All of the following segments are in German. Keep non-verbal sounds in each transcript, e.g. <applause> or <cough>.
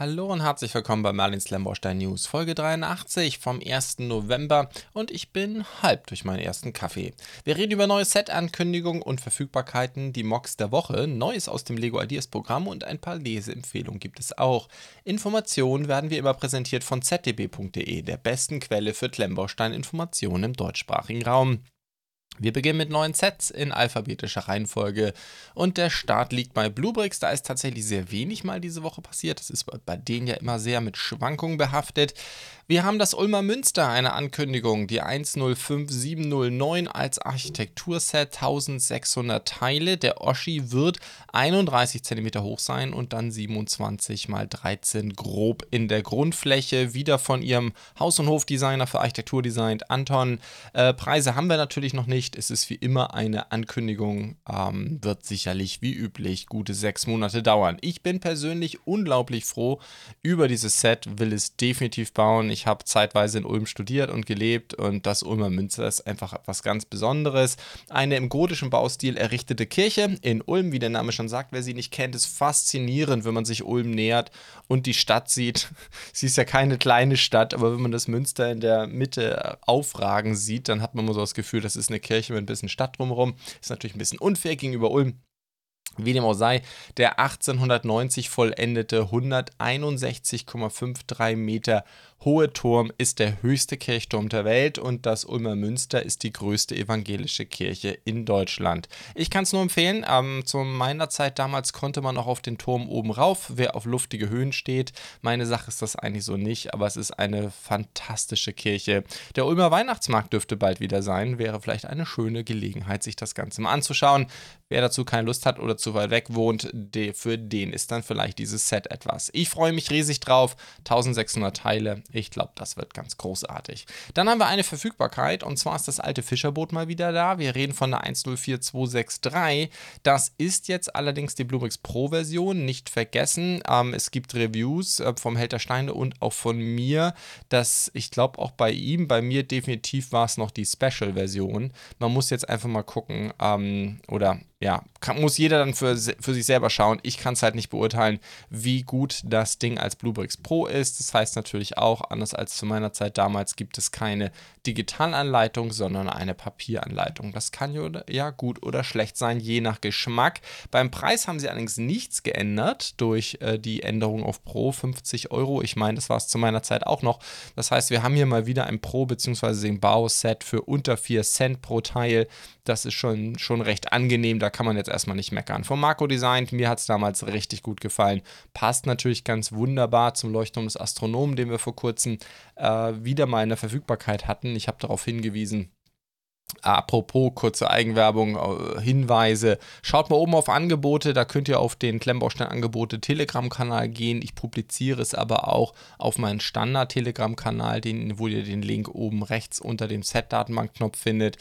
Hallo und herzlich willkommen bei Merlins Lamborstein News, Folge 83 vom 1. November und ich bin halb durch meinen ersten Kaffee. Wir reden über neue Set-Ankündigungen und Verfügbarkeiten, die Mocks der Woche, Neues aus dem Lego Ideas Programm und ein paar Leseempfehlungen gibt es auch. Informationen werden wie immer präsentiert von zdb.de, der besten Quelle für Lamborstein-Informationen im deutschsprachigen Raum. Wir beginnen mit neuen Sets in alphabetischer Reihenfolge und der Start liegt bei Bluebricks. Da ist tatsächlich sehr wenig mal diese Woche passiert. Das ist bei denen ja immer sehr mit Schwankungen behaftet. Wir haben das Ulmer Münster, eine Ankündigung, die 105709 als Architekturset, 1600 Teile. Der Oschi wird 31 cm hoch sein und dann 27 x 13 grob in der Grundfläche. Wieder von ihrem Haus- und Hofdesigner für Architektur designt, Anton. Äh, Preise haben wir natürlich noch nicht. Es ist wie immer eine Ankündigung, ähm, wird sicherlich wie üblich gute sechs Monate dauern. Ich bin persönlich unglaublich froh über dieses Set, will es definitiv bauen. Ich ich habe zeitweise in Ulm studiert und gelebt und das Ulmer Münster ist einfach etwas ganz Besonderes. Eine im gotischen Baustil errichtete Kirche in Ulm, wie der Name schon sagt, wer sie nicht kennt, ist faszinierend, wenn man sich Ulm nähert und die Stadt sieht. <laughs> Sie ist ja keine kleine Stadt, aber wenn man das Münster in der Mitte aufragen sieht, dann hat man immer so das Gefühl, das ist eine Kirche mit ein bisschen Stadt drumherum. Ist natürlich ein bisschen unfair gegenüber Ulm. Wie dem auch sei, der 1890 vollendete 161,53 Meter hohe Turm ist der höchste Kirchturm der Welt und das Ulmer Münster ist die größte evangelische Kirche in Deutschland. Ich kann es nur empfehlen. Ähm, zu meiner Zeit damals konnte man auch auf den Turm oben rauf, wer auf luftige Höhen steht. Meine Sache ist das eigentlich so nicht, aber es ist eine fantastische Kirche. Der Ulmer Weihnachtsmarkt dürfte bald wieder sein. Wäre vielleicht eine schöne Gelegenheit, sich das Ganze mal anzuschauen. Wer dazu keine Lust hat oder zu weit weg wohnt, für den ist dann vielleicht dieses Set etwas. Ich freue mich riesig drauf. 1600 Teile. Ich glaube, das wird ganz großartig. Dann haben wir eine Verfügbarkeit und zwar ist das alte Fischerboot mal wieder da. Wir reden von der 104263. Das ist jetzt allerdings die Bluebricks Pro Version. Nicht vergessen, ähm, es gibt Reviews äh, vom Held der Steine und auch von mir. Das, ich glaube auch bei ihm, bei mir definitiv war es noch die Special Version. Man muss jetzt einfach mal gucken ähm, oder ja, kann, muss jeder dann für, für sich selber schauen. Ich kann es halt nicht beurteilen, wie gut das Ding als Bluebricks Pro ist. Das heißt natürlich auch, anders als zu meiner Zeit damals, gibt es keine Digitalanleitung, sondern eine Papieranleitung. Das kann ja gut oder schlecht sein, je nach Geschmack. Beim Preis haben sie allerdings nichts geändert durch äh, die Änderung auf Pro, 50 Euro. Ich meine, das war es zu meiner Zeit auch noch. Das heißt, wir haben hier mal wieder ein Pro- bzw. den Bauset für unter 4 Cent pro Teil. Das ist schon, schon recht angenehm. Da kann man jetzt erstmal nicht meckern. Von Marco designt, mir hat es damals richtig gut gefallen. Passt natürlich ganz wunderbar zum Leuchtturm des Astronomen, den wir vor kurzem äh, wieder mal in der Verfügbarkeit hatten. Ich habe darauf hingewiesen, Apropos kurze Eigenwerbung, äh, Hinweise. Schaut mal oben auf Angebote, da könnt ihr auf den Klemmbaustein-Angebote Telegram-Kanal gehen. Ich publiziere es aber auch auf meinen Standard-Telegram-Kanal, wo ihr den Link oben rechts unter dem Set-Datenbank-Knopf findet.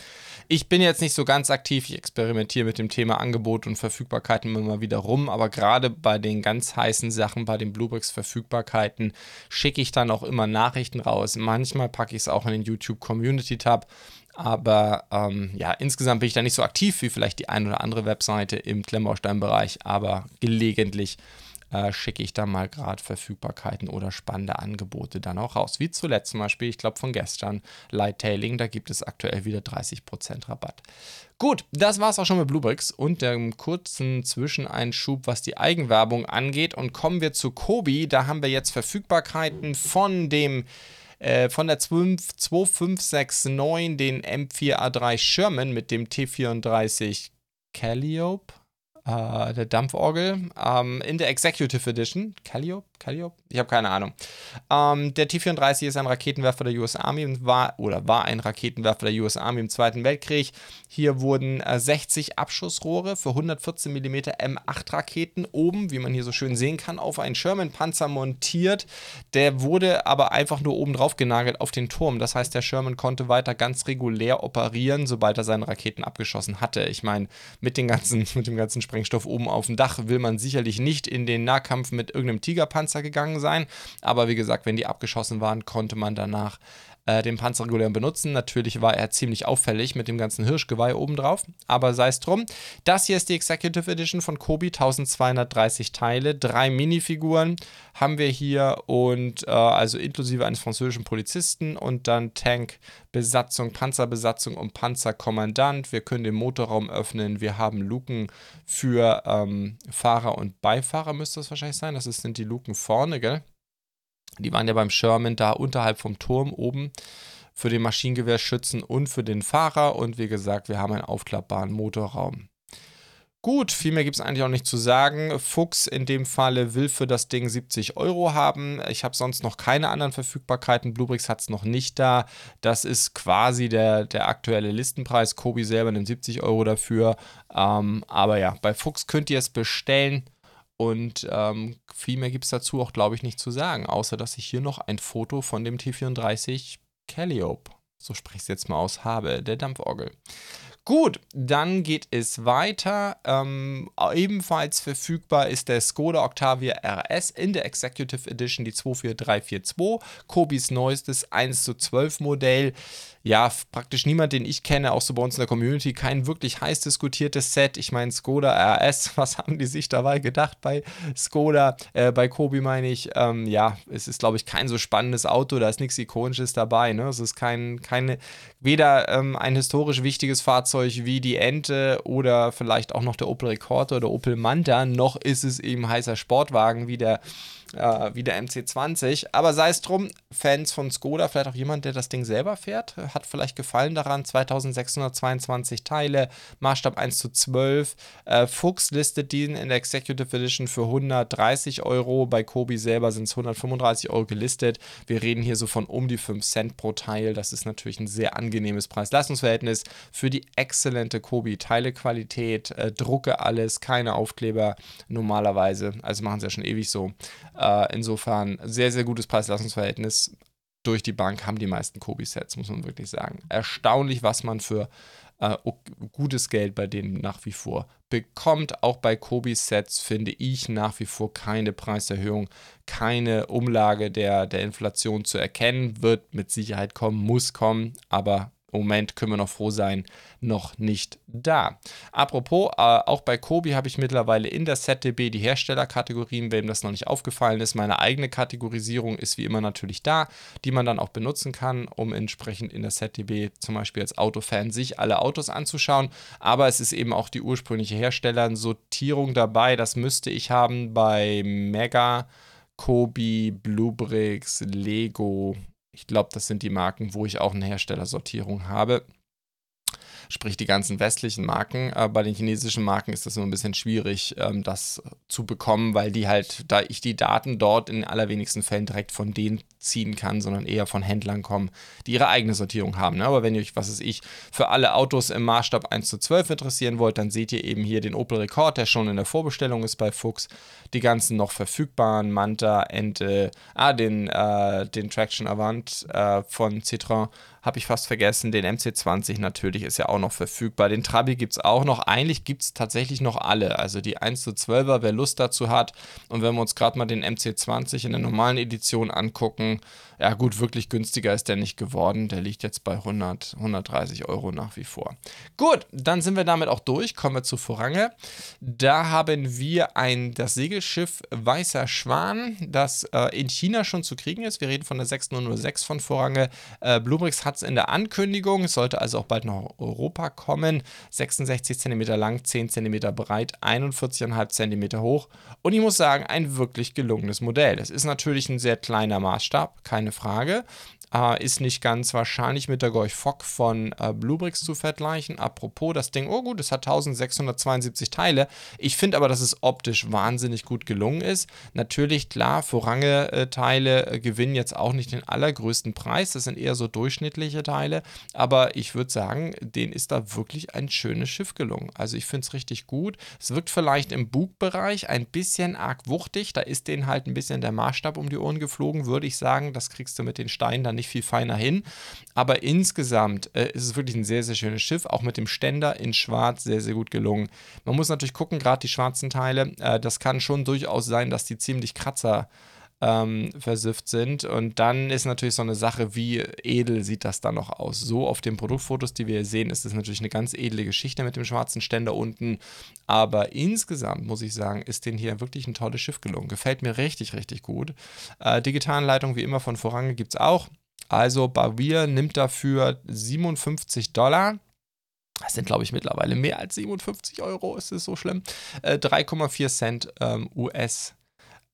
Ich bin jetzt nicht so ganz aktiv, ich experimentiere mit dem Thema Angebot und Verfügbarkeiten immer wieder rum, aber gerade bei den ganz heißen Sachen, bei den Bluebricks-Verfügbarkeiten, schicke ich dann auch immer Nachrichten raus. Manchmal packe ich es auch in den YouTube-Community-Tab. Aber ähm, ja, insgesamt bin ich da nicht so aktiv wie vielleicht die ein oder andere Webseite im Klemmbaustein-Bereich, aber gelegentlich äh, schicke ich da mal gerade Verfügbarkeiten oder spannende Angebote dann auch raus. Wie zuletzt zum Beispiel, ich glaube von gestern, Lighttailing, da gibt es aktuell wieder 30% Rabatt. Gut, das war es auch schon mit Bluebricks und dem kurzen Zwischeneinschub, was die Eigenwerbung angeht. Und kommen wir zu Kobi. Da haben wir jetzt Verfügbarkeiten von dem äh, von der 2569 den M4A3 Sherman mit dem T34 Calliope, äh, der Dampforgel, ähm, in der Executive Edition. Calliope? Calliope? Ich habe keine Ahnung. Ähm, der T-34 ist ein Raketenwerfer der US Army und war oder war ein Raketenwerfer der US Army im Zweiten Weltkrieg. Hier wurden äh, 60 Abschussrohre für 114 mm M8 Raketen oben, wie man hier so schön sehen kann, auf einen Sherman-Panzer montiert. Der wurde aber einfach nur oben drauf genagelt auf den Turm. Das heißt, der Sherman konnte weiter ganz regulär operieren, sobald er seine Raketen abgeschossen hatte. Ich meine, mit, <laughs> mit dem ganzen Sprengstoff oben auf dem Dach will man sicherlich nicht in den Nahkampf mit irgendeinem Tigerpanzer gegangen sein. Aber wie gesagt, wenn die abgeschossen waren, konnte man danach äh, den Panzer regulär benutzen. Natürlich war er ziemlich auffällig mit dem ganzen Hirschgeweih obendrauf, aber sei es drum. Das hier ist die Executive Edition von Kobi, 1230 Teile, drei Minifiguren haben wir hier und äh, also inklusive eines französischen Polizisten und dann Tankbesatzung, Panzerbesatzung und Panzerkommandant. Wir können den Motorraum öffnen. Wir haben Luken für ähm, Fahrer und Beifahrer, müsste das wahrscheinlich sein. Das sind die Luken vorne, gell? Die waren ja beim Sherman da unterhalb vom Turm oben für den Maschinengewehrschützen und für den Fahrer. Und wie gesagt, wir haben einen aufklappbaren Motorraum. Gut, viel mehr gibt es eigentlich auch nicht zu sagen. Fuchs in dem Falle will für das Ding 70 Euro haben. Ich habe sonst noch keine anderen Verfügbarkeiten. Bluebricks hat es noch nicht da. Das ist quasi der, der aktuelle Listenpreis. Kobi selber nimmt 70 Euro dafür. Ähm, aber ja, bei Fuchs könnt ihr es bestellen. Und ähm, viel mehr gibt es dazu auch, glaube ich, nicht zu sagen, außer dass ich hier noch ein Foto von dem T34 Calliope, so spreche ich es jetzt mal aus, habe, der Dampforgel. Gut, dann geht es weiter. Ähm, ebenfalls verfügbar ist der Skoda Octavia RS in der Executive Edition, die 24342. Kobis neuestes 1 zu 12 Modell ja, praktisch niemand, den ich kenne, auch so bei uns in der Community, kein wirklich heiß diskutiertes Set. Ich meine, Skoda RS, <laughs> was haben die sich dabei gedacht bei Skoda, äh, bei Kobi meine ich, ähm, ja, es ist, glaube ich, kein so spannendes Auto, da ist nichts Ikonisches dabei, ne? Es ist kein, keine, weder ähm, ein historisch wichtiges Fahrzeug wie die Ente oder vielleicht auch noch der Opel Recorder oder Opel Manta, noch ist es eben heißer Sportwagen wie der äh, wie der MC20. Aber sei es drum, Fans von Skoda, vielleicht auch jemand, der das Ding selber fährt, hat vielleicht Gefallen daran. 2622 Teile, Maßstab 1 zu 12. Äh, Fuchs listet diesen in der Executive Edition für 130 Euro. Bei Kobi selber sind es 135 Euro gelistet. Wir reden hier so von um die 5 Cent pro Teil. Das ist natürlich ein sehr angenehmes Preis-Leistungsverhältnis für die exzellente Kobi-Teilequalität. Äh, drucke alles, keine Aufkleber normalerweise. Also machen sie ja schon ewig so. Äh, insofern sehr, sehr gutes Preis-Leistungsverhältnis. Durch die Bank haben die meisten Kobi-Sets, muss man wirklich sagen. Erstaunlich, was man für äh, gutes Geld bei denen nach wie vor bekommt. Auch bei Kobi-Sets finde ich nach wie vor keine Preiserhöhung, keine Umlage der, der Inflation zu erkennen. Wird mit Sicherheit kommen, muss kommen, aber im Moment können wir noch froh sein, noch nicht da. Apropos, äh, auch bei Kobi habe ich mittlerweile in der ZDB die Herstellerkategorien, wem das noch nicht aufgefallen ist. Meine eigene Kategorisierung ist wie immer natürlich da, die man dann auch benutzen kann, um entsprechend in der ZDB zum Beispiel als Autofan sich alle Autos anzuschauen. Aber es ist eben auch die ursprüngliche Herstellersortierung dabei. Das müsste ich haben bei Mega. Kobi, Bluebricks, Lego, ich glaube, das sind die Marken, wo ich auch eine Herstellersortierung habe sprich die ganzen westlichen Marken. Äh, bei den chinesischen Marken ist das nur ein bisschen schwierig, ähm, das zu bekommen, weil die halt, da ich die Daten dort in allerwenigsten Fällen direkt von denen ziehen kann, sondern eher von Händlern kommen, die ihre eigene Sortierung haben. Ne? Aber wenn ihr euch, was ist ich, für alle Autos im Maßstab 1 zu 12 interessieren wollt, dann seht ihr eben hier den Opel Rekord, der schon in der Vorbestellung ist bei Fuchs. Die ganzen noch verfügbaren, Manta, Ente, ah, den, äh, den Traction Avant äh, von Citroën habe ich fast vergessen. Den MC20 natürlich ist ja auch noch verfügbar. Den Trabi gibt es auch noch. Eigentlich gibt es tatsächlich noch alle. Also die 1 zu 12er, wer Lust dazu hat. Und wenn wir uns gerade mal den MC20 in der normalen Edition angucken, ja gut, wirklich günstiger ist der nicht geworden. Der liegt jetzt bei 100, 130 Euro nach wie vor. Gut, dann sind wir damit auch durch. Kommen wir zu Vorange. Da haben wir ein, das Segelschiff Weißer Schwan, das äh, in China schon zu kriegen ist. Wir reden von der 6006 von Vorange. Äh, Bluebricks hat es in der Ankündigung. Sollte also auch bald nach Europa kommen. 66 cm lang, 10 cm breit, 41,5 cm hoch. Und ich muss sagen, ein wirklich gelungenes Modell. Es ist natürlich ein sehr kleiner Maßstab, keine keine Frage. Äh, ist nicht ganz wahrscheinlich mit der Gorch Fock von äh, Bluebricks zu vergleichen. Apropos, das Ding, oh gut, es hat 1672 Teile. Ich finde aber, dass es optisch wahnsinnig gut gelungen ist. Natürlich, klar, Vorrange-Teile äh, gewinnen jetzt auch nicht den allergrößten Preis. Das sind eher so durchschnittliche Teile. Aber ich würde sagen, denen ist da wirklich ein schönes Schiff gelungen. Also ich finde es richtig gut. Es wirkt vielleicht im Bugbereich ein bisschen arg wuchtig. Da ist denen halt ein bisschen der Maßstab um die Ohren geflogen, würde ich sagen sagen, das kriegst du mit den Steinen dann nicht viel feiner hin. Aber insgesamt äh, ist es wirklich ein sehr, sehr schönes Schiff, auch mit dem Ständer in Schwarz sehr, sehr gut gelungen. Man muss natürlich gucken, gerade die schwarzen Teile, äh, das kann schon durchaus sein, dass die ziemlich Kratzer ähm, versifft sind. Und dann ist natürlich so eine Sache, wie edel sieht das dann noch aus. So auf den Produktfotos, die wir hier sehen, ist es natürlich eine ganz edle Geschichte mit dem schwarzen Ständer unten. Aber insgesamt muss ich sagen, ist denen hier wirklich ein tolles Schiff gelungen. Gefällt mir richtig, richtig gut. Äh, Digitalanleitung wie immer von Vorange gibt es auch. Also Bavir nimmt dafür 57 Dollar. Das sind, glaube ich, mittlerweile mehr als 57 Euro. Ist es so schlimm? Äh, 3,4 Cent ähm, US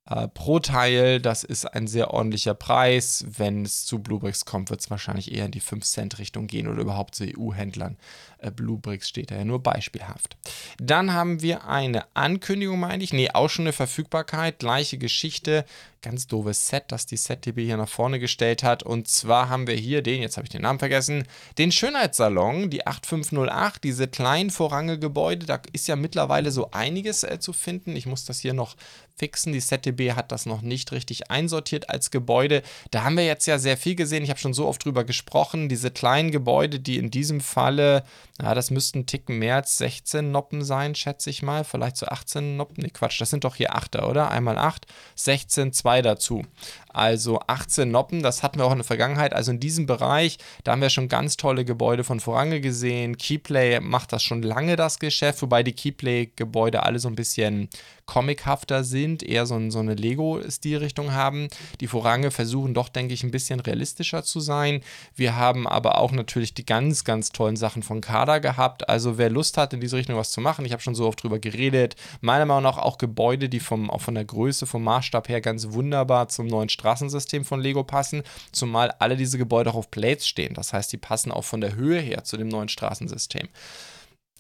äh, pro Teil. Das ist ein sehr ordentlicher Preis. Wenn es zu Bluebricks kommt, wird es wahrscheinlich eher in die 5-Cent-Richtung gehen oder überhaupt zu EU-Händlern. Äh, Bluebricks steht da ja nur beispielhaft. Dann haben wir eine Ankündigung, meine ich. Nee, auch schon eine Verfügbarkeit. Gleiche Geschichte. Ganz doofes Set, das die ZDB hier nach vorne gestellt hat. Und zwar haben wir hier den, jetzt habe ich den Namen vergessen, den Schönheitssalon, die 8508, diese kleinen vorrangige Gebäude. Da ist ja mittlerweile so einiges äh, zu finden. Ich muss das hier noch fixen. Die ZDB hat das noch nicht richtig einsortiert als Gebäude. Da haben wir jetzt ja sehr viel gesehen. Ich habe schon so oft drüber gesprochen. Diese kleinen Gebäude, die in diesem Falle, ja, das müssten Ticken mehr als 16 Noppen sein, schätze ich mal. Vielleicht so 18 Noppen. Ne, Quatsch, das sind doch hier 8er, oder? Einmal 8, 16, 2 dazu. Also 18 Noppen, das hatten wir auch in der Vergangenheit. Also in diesem Bereich, da haben wir schon ganz tolle Gebäude von Vorange gesehen. Keyplay macht das schon lange, das Geschäft, wobei die Keyplay-Gebäude alle so ein bisschen comichafter sind, eher so, so eine Lego-Stilrichtung haben. Die Vorange versuchen doch, denke ich, ein bisschen realistischer zu sein. Wir haben aber auch natürlich die ganz, ganz tollen Sachen von Kader gehabt. Also wer Lust hat, in diese Richtung was zu machen, ich habe schon so oft drüber geredet. Meiner Meinung nach auch Gebäude, die vom, auch von der Größe, vom Maßstab her ganz wunderbar zum neuen Straßensystem von Lego passen. Zumal alle diese Gebäude auch auf Plates stehen. Das heißt, die passen auch von der Höhe her zu dem neuen Straßensystem.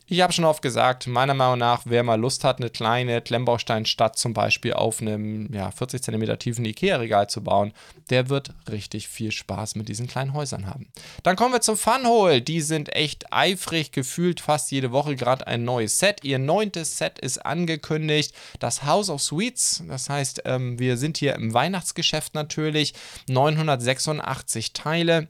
Ich habe schon oft gesagt, meiner Meinung nach, wer mal Lust hat, eine kleine Klemmbausteinstadt zum Beispiel auf einem ja, 40 cm tiefen Ikea-Regal zu bauen, der wird richtig viel Spaß mit diesen kleinen Häusern haben. Dann kommen wir zum Funhole. Die sind echt eifrig, gefühlt fast jede Woche gerade ein neues Set. Ihr neuntes Set ist angekündigt. Das House of Sweets, das heißt, ähm, wir sind hier im Weihnachtsgeschäft natürlich. 986 Teile.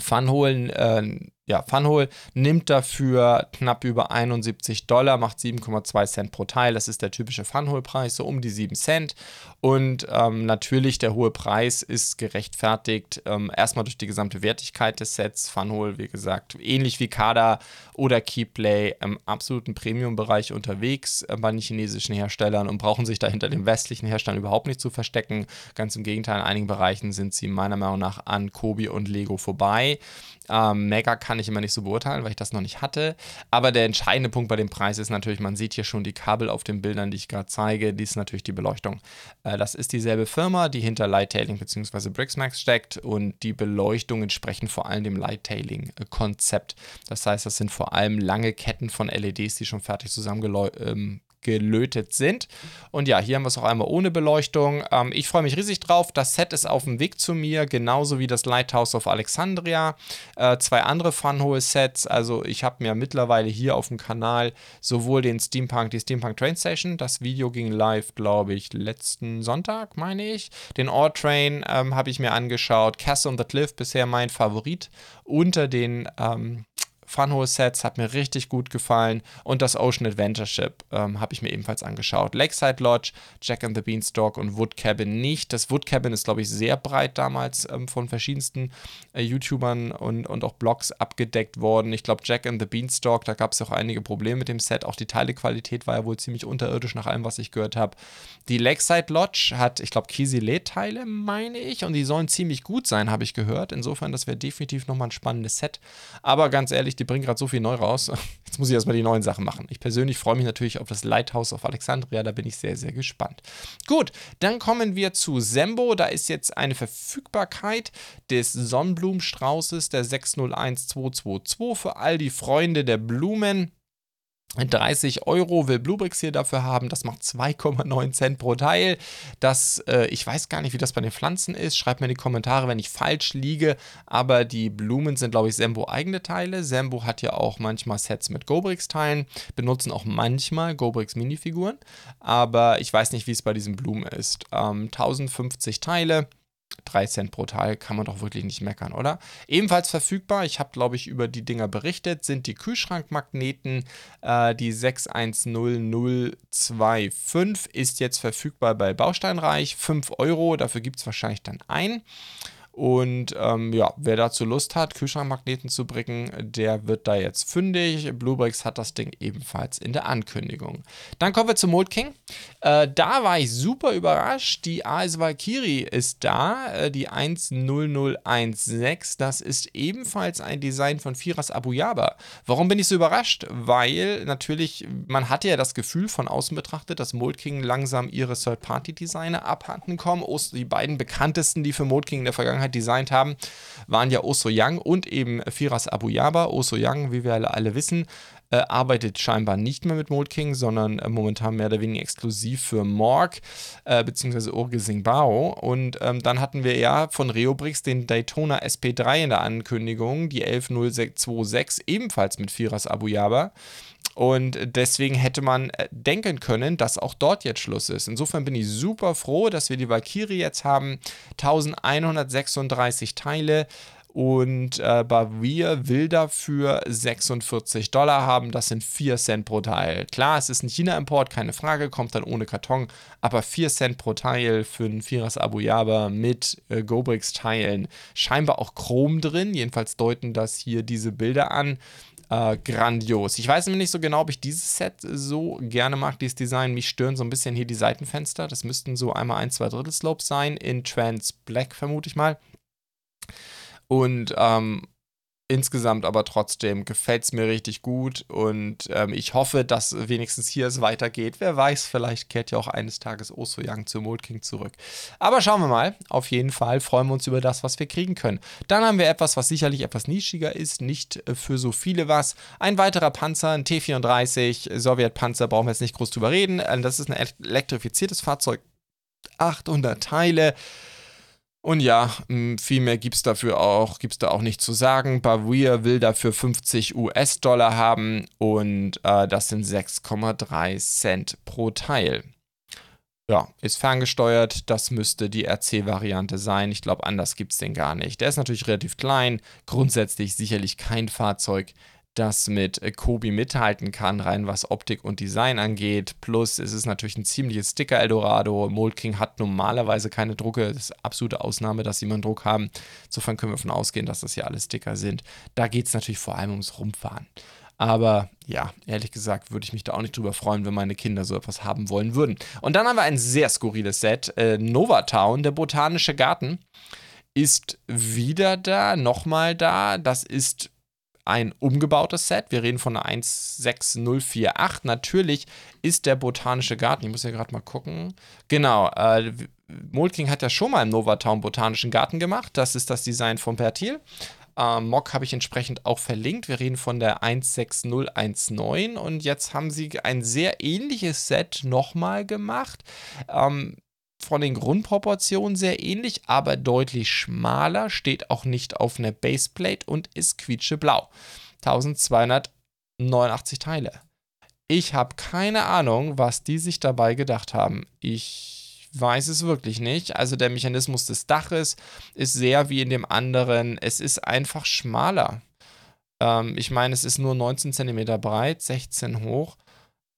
Funholen äh, ja, Funhole nimmt dafür knapp über 71 Dollar, macht 7,2 Cent pro Teil. Das ist der typische Funhole-Preis, so um die 7 Cent. Und ähm, natürlich der hohe Preis ist gerechtfertigt, ähm, erstmal durch die gesamte Wertigkeit des Sets. Funhole, wie gesagt, ähnlich wie Kada oder Keyplay im absoluten Premium-Bereich unterwegs äh, bei den chinesischen Herstellern und brauchen sich da hinter den westlichen Herstellern überhaupt nicht zu verstecken. Ganz im Gegenteil, in einigen Bereichen sind sie meiner Meinung nach an Kobi und Lego vorbei. Ähm, Mega kann ich immer nicht so beurteilen, weil ich das noch nicht hatte. Aber der entscheidende Punkt bei dem Preis ist natürlich, man sieht hier schon die Kabel auf den Bildern, die ich gerade zeige. Die ist natürlich die Beleuchtung. Äh, das ist dieselbe Firma, die hinter Lighttailing bzw. Brixmax steckt und die Beleuchtung entsprechen vor allem dem Lighttailing-Konzept. Das heißt, das sind vor allem lange Ketten von LEDs, die schon fertig zusammengeleuchtet ähm, gelötet sind. Und ja, hier haben wir es auch einmal ohne Beleuchtung. Ähm, ich freue mich riesig drauf. Das Set ist auf dem Weg zu mir, genauso wie das Lighthouse of Alexandria. Äh, zwei andere Funhole-Sets. Also ich habe mir mittlerweile hier auf dem Kanal sowohl den Steampunk, die Steampunk Train Station, das Video ging live, glaube ich, letzten Sonntag, meine ich. Den Ore Train ähm, habe ich mir angeschaut. Castle on the Cliff, bisher mein Favorit unter den ähm, Funhole-Sets hat mir richtig gut gefallen und das Ocean Adventure Ship ähm, habe ich mir ebenfalls angeschaut. Lakeside Lodge, Jack and the Beanstalk und Wood Cabin nicht. Das Wood Cabin ist, glaube ich, sehr breit damals ähm, von verschiedensten äh, YouTubern und, und auch Blogs abgedeckt worden. Ich glaube, Jack and the Beanstalk, da gab es auch einige Probleme mit dem Set. Auch die Teilequalität war ja wohl ziemlich unterirdisch nach allem, was ich gehört habe. Die Lakeside Lodge hat, ich glaube, Kieselet-Teile, meine ich, und die sollen ziemlich gut sein, habe ich gehört. Insofern, das wäre definitiv nochmal ein spannendes Set. Aber ganz ehrlich, die bringen gerade so viel neu raus. <laughs> Jetzt muss ich erstmal die neuen Sachen machen. Ich persönlich freue mich natürlich auf das Lighthouse of Alexandria, da bin ich sehr, sehr gespannt. Gut, dann kommen wir zu Sembo. Da ist jetzt eine Verfügbarkeit des Sonnenblumenstraußes der 601222 für all die Freunde der Blumen. 30 Euro will Bluebricks hier dafür haben. Das macht 2,9 Cent pro Teil. Das, äh, ich weiß gar nicht, wie das bei den Pflanzen ist. Schreibt mir in die Kommentare, wenn ich falsch liege. Aber die Blumen sind, glaube ich, Sembo eigene Teile. Sembo hat ja auch manchmal Sets mit Gobrix-Teilen, benutzen auch manchmal Gobrix-Minifiguren. Aber ich weiß nicht, wie es bei diesen Blumen ist. Ähm, 1050 Teile. 3 Cent pro Teil kann man doch wirklich nicht meckern, oder? Ebenfalls verfügbar, ich habe, glaube ich, über die Dinger berichtet, sind die Kühlschrankmagneten. Äh, die 610025 ist jetzt verfügbar bei Bausteinreich. 5 Euro, dafür gibt es wahrscheinlich dann ein. Und ähm, ja, wer dazu Lust hat, Kühlschrankmagneten zu bringen, der wird da jetzt fündig. Bluebricks hat das Ding ebenfalls in der Ankündigung. Dann kommen wir zu Mold King. Äh, da war ich super überrascht. Die AS Valkyrie ist da, äh, die 10016. Das ist ebenfalls ein Design von Firas Abuyaba. Warum bin ich so überrascht? Weil natürlich, man hatte ja das Gefühl von außen betrachtet, dass Mold King langsam ihre Third-Party-Designer abhanden kommen. Die beiden bekanntesten, die für Mold King in der Vergangenheit Vergangenheit designt haben, waren ja Oso Young und eben Firas Abuyaba. Oso Young, wie wir alle wissen, äh, arbeitet scheinbar nicht mehr mit Mold King, sondern äh, momentan mehr oder weniger exklusiv für Morg äh, bzw. Urge Singbao. Und ähm, dann hatten wir ja von Reobrix den Daytona SP3 in der Ankündigung, die 11026, ebenfalls mit Firas Abuyaba. Und deswegen hätte man äh, denken können, dass auch dort jetzt Schluss ist. Insofern bin ich super froh, dass wir die Valkyrie jetzt haben. 1136 Teile. Und äh, Bavir will dafür 46 Dollar haben. Das sind 4 Cent pro Teil. Klar, es ist ein China-Import, keine Frage, kommt dann ohne Karton. Aber 4 Cent pro Teil für ein Vierers Abuyaba mit äh, Gobrix-Teilen. Scheinbar auch Chrom drin. Jedenfalls deuten das hier diese Bilder an äh, grandios. Ich weiß nämlich nicht so genau, ob ich dieses Set so gerne mag, dieses Design. Mich stören so ein bisschen hier die Seitenfenster. Das müssten so einmal ein, zwei Drittel Slopes sein, in Trans Black vermute ich mal. Und ähm, Insgesamt aber trotzdem gefällt es mir richtig gut und ähm, ich hoffe, dass wenigstens hier es weitergeht. Wer weiß, vielleicht kehrt ja auch eines Tages Oso Young zu Mold King zurück. Aber schauen wir mal. Auf jeden Fall freuen wir uns über das, was wir kriegen können. Dann haben wir etwas, was sicherlich etwas nischiger ist, nicht äh, für so viele was. Ein weiterer Panzer, ein T-34, Sowjetpanzer, brauchen wir jetzt nicht groß drüber reden. Äh, das ist ein elektrifiziertes Fahrzeug. 800 Teile. Und ja, viel mehr gibt es dafür auch, gibt es da auch nicht zu sagen. Bavir will dafür 50 US-Dollar haben und äh, das sind 6,3 Cent pro Teil. Ja, ist ferngesteuert, das müsste die RC-Variante sein. Ich glaube, anders gibt es den gar nicht. Der ist natürlich relativ klein, grundsätzlich sicherlich kein Fahrzeug, das mit äh, Kobi mithalten kann, rein was Optik und Design angeht. Plus, es ist natürlich ein ziemliches Sticker-Eldorado. Mold King hat normalerweise keine Drucke. Das ist absolute Ausnahme, dass sie mal einen Druck haben. Insofern können wir davon ausgehen, dass das hier alles Sticker sind. Da geht es natürlich vor allem ums Rumfahren. Aber ja, ehrlich gesagt würde ich mich da auch nicht drüber freuen, wenn meine Kinder so etwas haben wollen würden. Und dann haben wir ein sehr skurriles Set. Äh, Nova Town, der Botanische Garten, ist wieder da, nochmal da. Das ist ein umgebautes Set. Wir reden von einer 16048. Natürlich ist der Botanische Garten, ich muss ja gerade mal gucken. Genau, äh, Molking hat ja schon mal im Novatown Botanischen Garten gemacht. Das ist das Design von Pertil. Äh, Mock habe ich entsprechend auch verlinkt. Wir reden von der 16019 und jetzt haben sie ein sehr ähnliches Set nochmal gemacht. Ähm, von den Grundproportionen sehr ähnlich, aber deutlich schmaler, steht auch nicht auf einer Baseplate und ist quietscheblau. 1289 Teile. Ich habe keine Ahnung, was die sich dabei gedacht haben. Ich weiß es wirklich nicht. Also der Mechanismus des Daches ist sehr wie in dem anderen. Es ist einfach schmaler. Ähm, ich meine, es ist nur 19 cm breit, 16 hoch.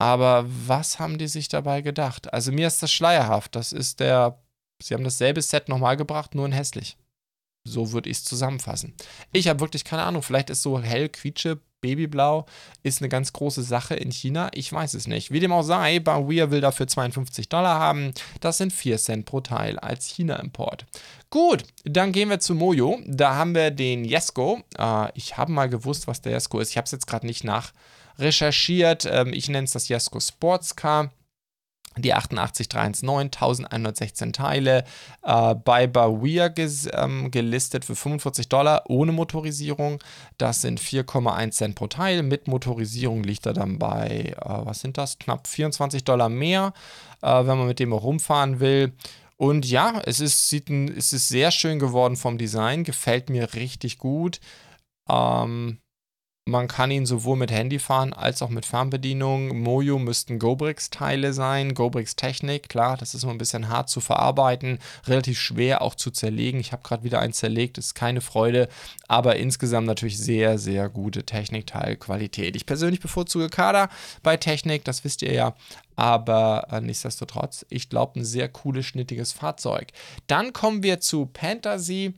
Aber was haben die sich dabei gedacht? Also mir ist das schleierhaft. Das ist der. Sie haben dasselbe Set nochmal gebracht, nur in hässlich. So würde ich es zusammenfassen. Ich habe wirklich keine Ahnung. Vielleicht ist so hell, quietsche, babyblau, ist eine ganz große Sache in China. Ich weiß es nicht. Wie dem auch sei, Bawir will dafür 52 Dollar haben. Das sind 4 Cent pro Teil als China-Import. Gut, dann gehen wir zu Mojo. Da haben wir den Jesko. Äh, ich habe mal gewusst, was der Jesko ist. Ich habe es jetzt gerade nicht nach recherchiert. Ähm, ich nenne es das Jasko Sportscar. Die 88319, 1116 Teile, äh, bei Bawir ähm, gelistet für 45 Dollar ohne Motorisierung. Das sind 4,1 Cent pro Teil. Mit Motorisierung liegt er dann bei, äh, was sind das? Knapp 24 Dollar mehr, äh, wenn man mit dem rumfahren will. Und ja, es ist, sieht ein, es ist sehr schön geworden vom Design, gefällt mir richtig gut. Ähm, Man kann ihn sowohl mit Handy fahren als auch mit Fernbedienung. Mojo müssten Gobrix-Teile sein. Gobrix-Technik, klar, das ist immer ein bisschen hart zu verarbeiten, relativ schwer auch zu zerlegen. Ich habe gerade wieder einen zerlegt, ist keine Freude, aber insgesamt natürlich sehr, sehr gute Technikteilqualität. Ich persönlich bevorzuge Kader bei Technik, das wisst ihr ja, aber äh, nichtsdestotrotz, ich glaube, ein sehr cooles, schnittiges Fahrzeug. Dann kommen wir zu Fantasy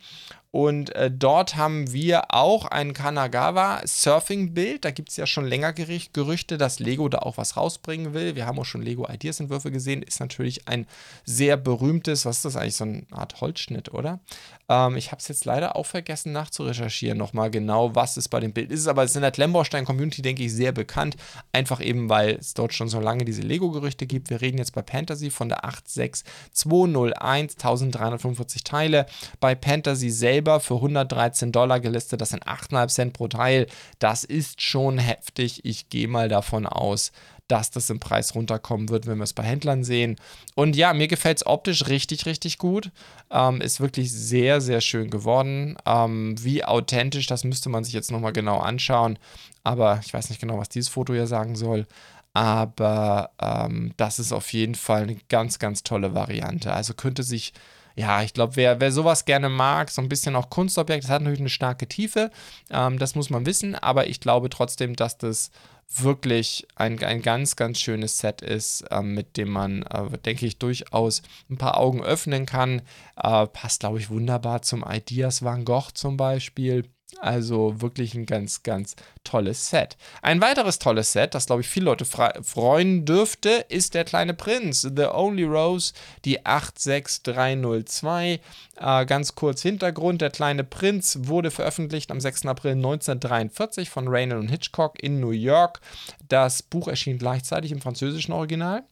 und äh, dort haben wir auch ein Kanagawa Surfing-Bild. Da gibt es ja schon länger Gerüchte, dass Lego da auch was rausbringen will. Wir haben auch schon Lego Ideas-Entwürfe gesehen. Ist natürlich ein sehr berühmtes, was ist das eigentlich, so eine Art Holzschnitt, oder? Ähm, ich habe es jetzt leider auch vergessen nachzurecherchieren, nochmal genau, was es bei dem Bild ist. Aber es ist in der Klemmbaustein-Community, denke ich, sehr bekannt. Einfach eben, weil es dort schon so lange diese Lego-Gerüchte gibt. Wir reden jetzt bei Fantasy von der 86201, 1345 Teile. Bei Fantasy selbst selber für 113 Dollar gelistet. Das sind 8,5 Cent pro Teil. Das ist schon heftig. Ich gehe mal davon aus, dass das im Preis runterkommen wird, wenn wir es bei Händlern sehen. Und ja, mir gefällt es optisch richtig, richtig gut. Ähm, ist wirklich sehr, sehr schön geworden. Ähm, wie authentisch, das müsste man sich jetzt nochmal genau anschauen. Aber ich weiß nicht genau, was dieses Foto hier sagen soll. Aber ähm, das ist auf jeden Fall eine ganz, ganz tolle Variante. Also könnte sich ja, ich glaube, wer, wer sowas gerne mag, so ein bisschen auch Kunstobjekt, das hat natürlich eine starke Tiefe, ähm, das muss man wissen, aber ich glaube trotzdem, dass das wirklich ein, ein ganz, ganz schönes Set ist, äh, mit dem man, äh, denke ich, durchaus ein paar Augen öffnen kann. Äh, passt, glaube ich, wunderbar zum Ideas Van Gogh zum Beispiel. Also wirklich ein ganz, ganz tolles Set. Ein weiteres tolles Set, das glaube ich viele Leute freuen dürfte, ist der kleine Prinz, The Only Rose, die 86302. Äh, ganz kurz Hintergrund: Der kleine Prinz wurde veröffentlicht am 6. April 1943 von Raynal und Hitchcock in New York. Das Buch erschien gleichzeitig im französischen Original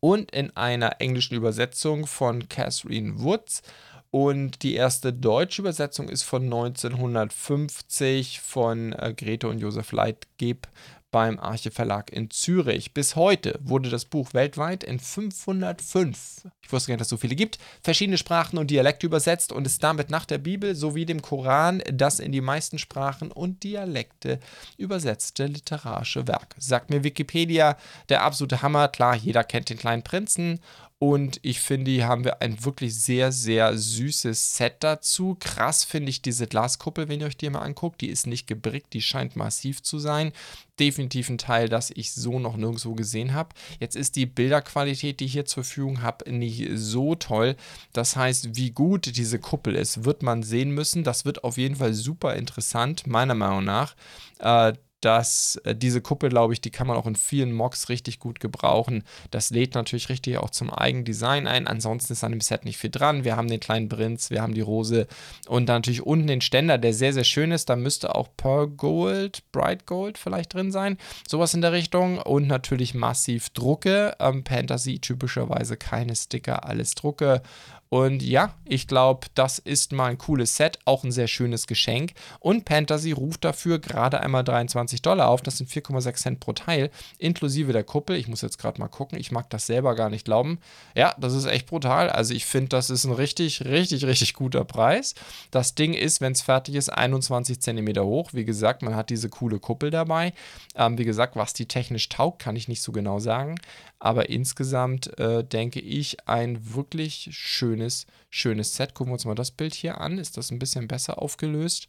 und in einer englischen Übersetzung von Catherine Woods. Und die erste deutsche Übersetzung ist von 1950 von äh, Grete und Josef Leitgeb beim Arche Verlag in Zürich. Bis heute wurde das Buch weltweit in 505, ich wusste gar nicht, dass es so viele gibt, verschiedene Sprachen und Dialekte übersetzt und ist damit nach der Bibel sowie dem Koran das in die meisten Sprachen und Dialekte übersetzte literarische Werk. Sagt mir Wikipedia, der absolute Hammer. Klar, jeder kennt den kleinen Prinzen und ich finde, hier haben wir ein wirklich sehr, sehr süßes Set dazu. Krass finde ich diese Glaskuppel, wenn ihr euch die mal anguckt. Die ist nicht gebrickt, die scheint massiv zu sein. Definitiv ein Teil, das ich so noch nirgendwo gesehen habe. Jetzt ist die Bilderqualität, die ich hier zur Verfügung habe, nicht so toll. Das heißt, wie gut diese Kuppel ist, wird man sehen müssen. Das wird auf jeden Fall super interessant, meiner Meinung nach. Äh, dass äh, diese Kuppel, glaube ich, die kann man auch in vielen Mocks richtig gut gebrauchen. Das lädt natürlich richtig auch zum eigenen Design ein. Ansonsten ist an dem Set nicht viel dran. Wir haben den kleinen Prinz, wir haben die Rose und dann natürlich unten den Ständer, der sehr, sehr schön ist. Da müsste auch Pearl Gold, Bright Gold vielleicht drin sein. Sowas in der Richtung. Und natürlich massiv Drucke. Ähm, Fantasy typischerweise keine Sticker, alles Drucke. Und ja, ich glaube, das ist mal ein cooles Set, auch ein sehr schönes Geschenk. Und Fantasy ruft dafür gerade einmal 23 Dollar auf. Das sind 4,6 Cent pro Teil, inklusive der Kuppel. Ich muss jetzt gerade mal gucken. Ich mag das selber gar nicht glauben. Ja, das ist echt brutal. Also ich finde, das ist ein richtig, richtig, richtig guter Preis. Das Ding ist, wenn es fertig ist, 21 Zentimeter hoch. Wie gesagt, man hat diese coole Kuppel dabei. Ähm, wie gesagt, was die technisch taugt, kann ich nicht so genau sagen. Aber insgesamt äh, denke ich, ein wirklich schönes, schönes Set. Gucken wir uns mal das Bild hier an. Ist das ein bisschen besser aufgelöst?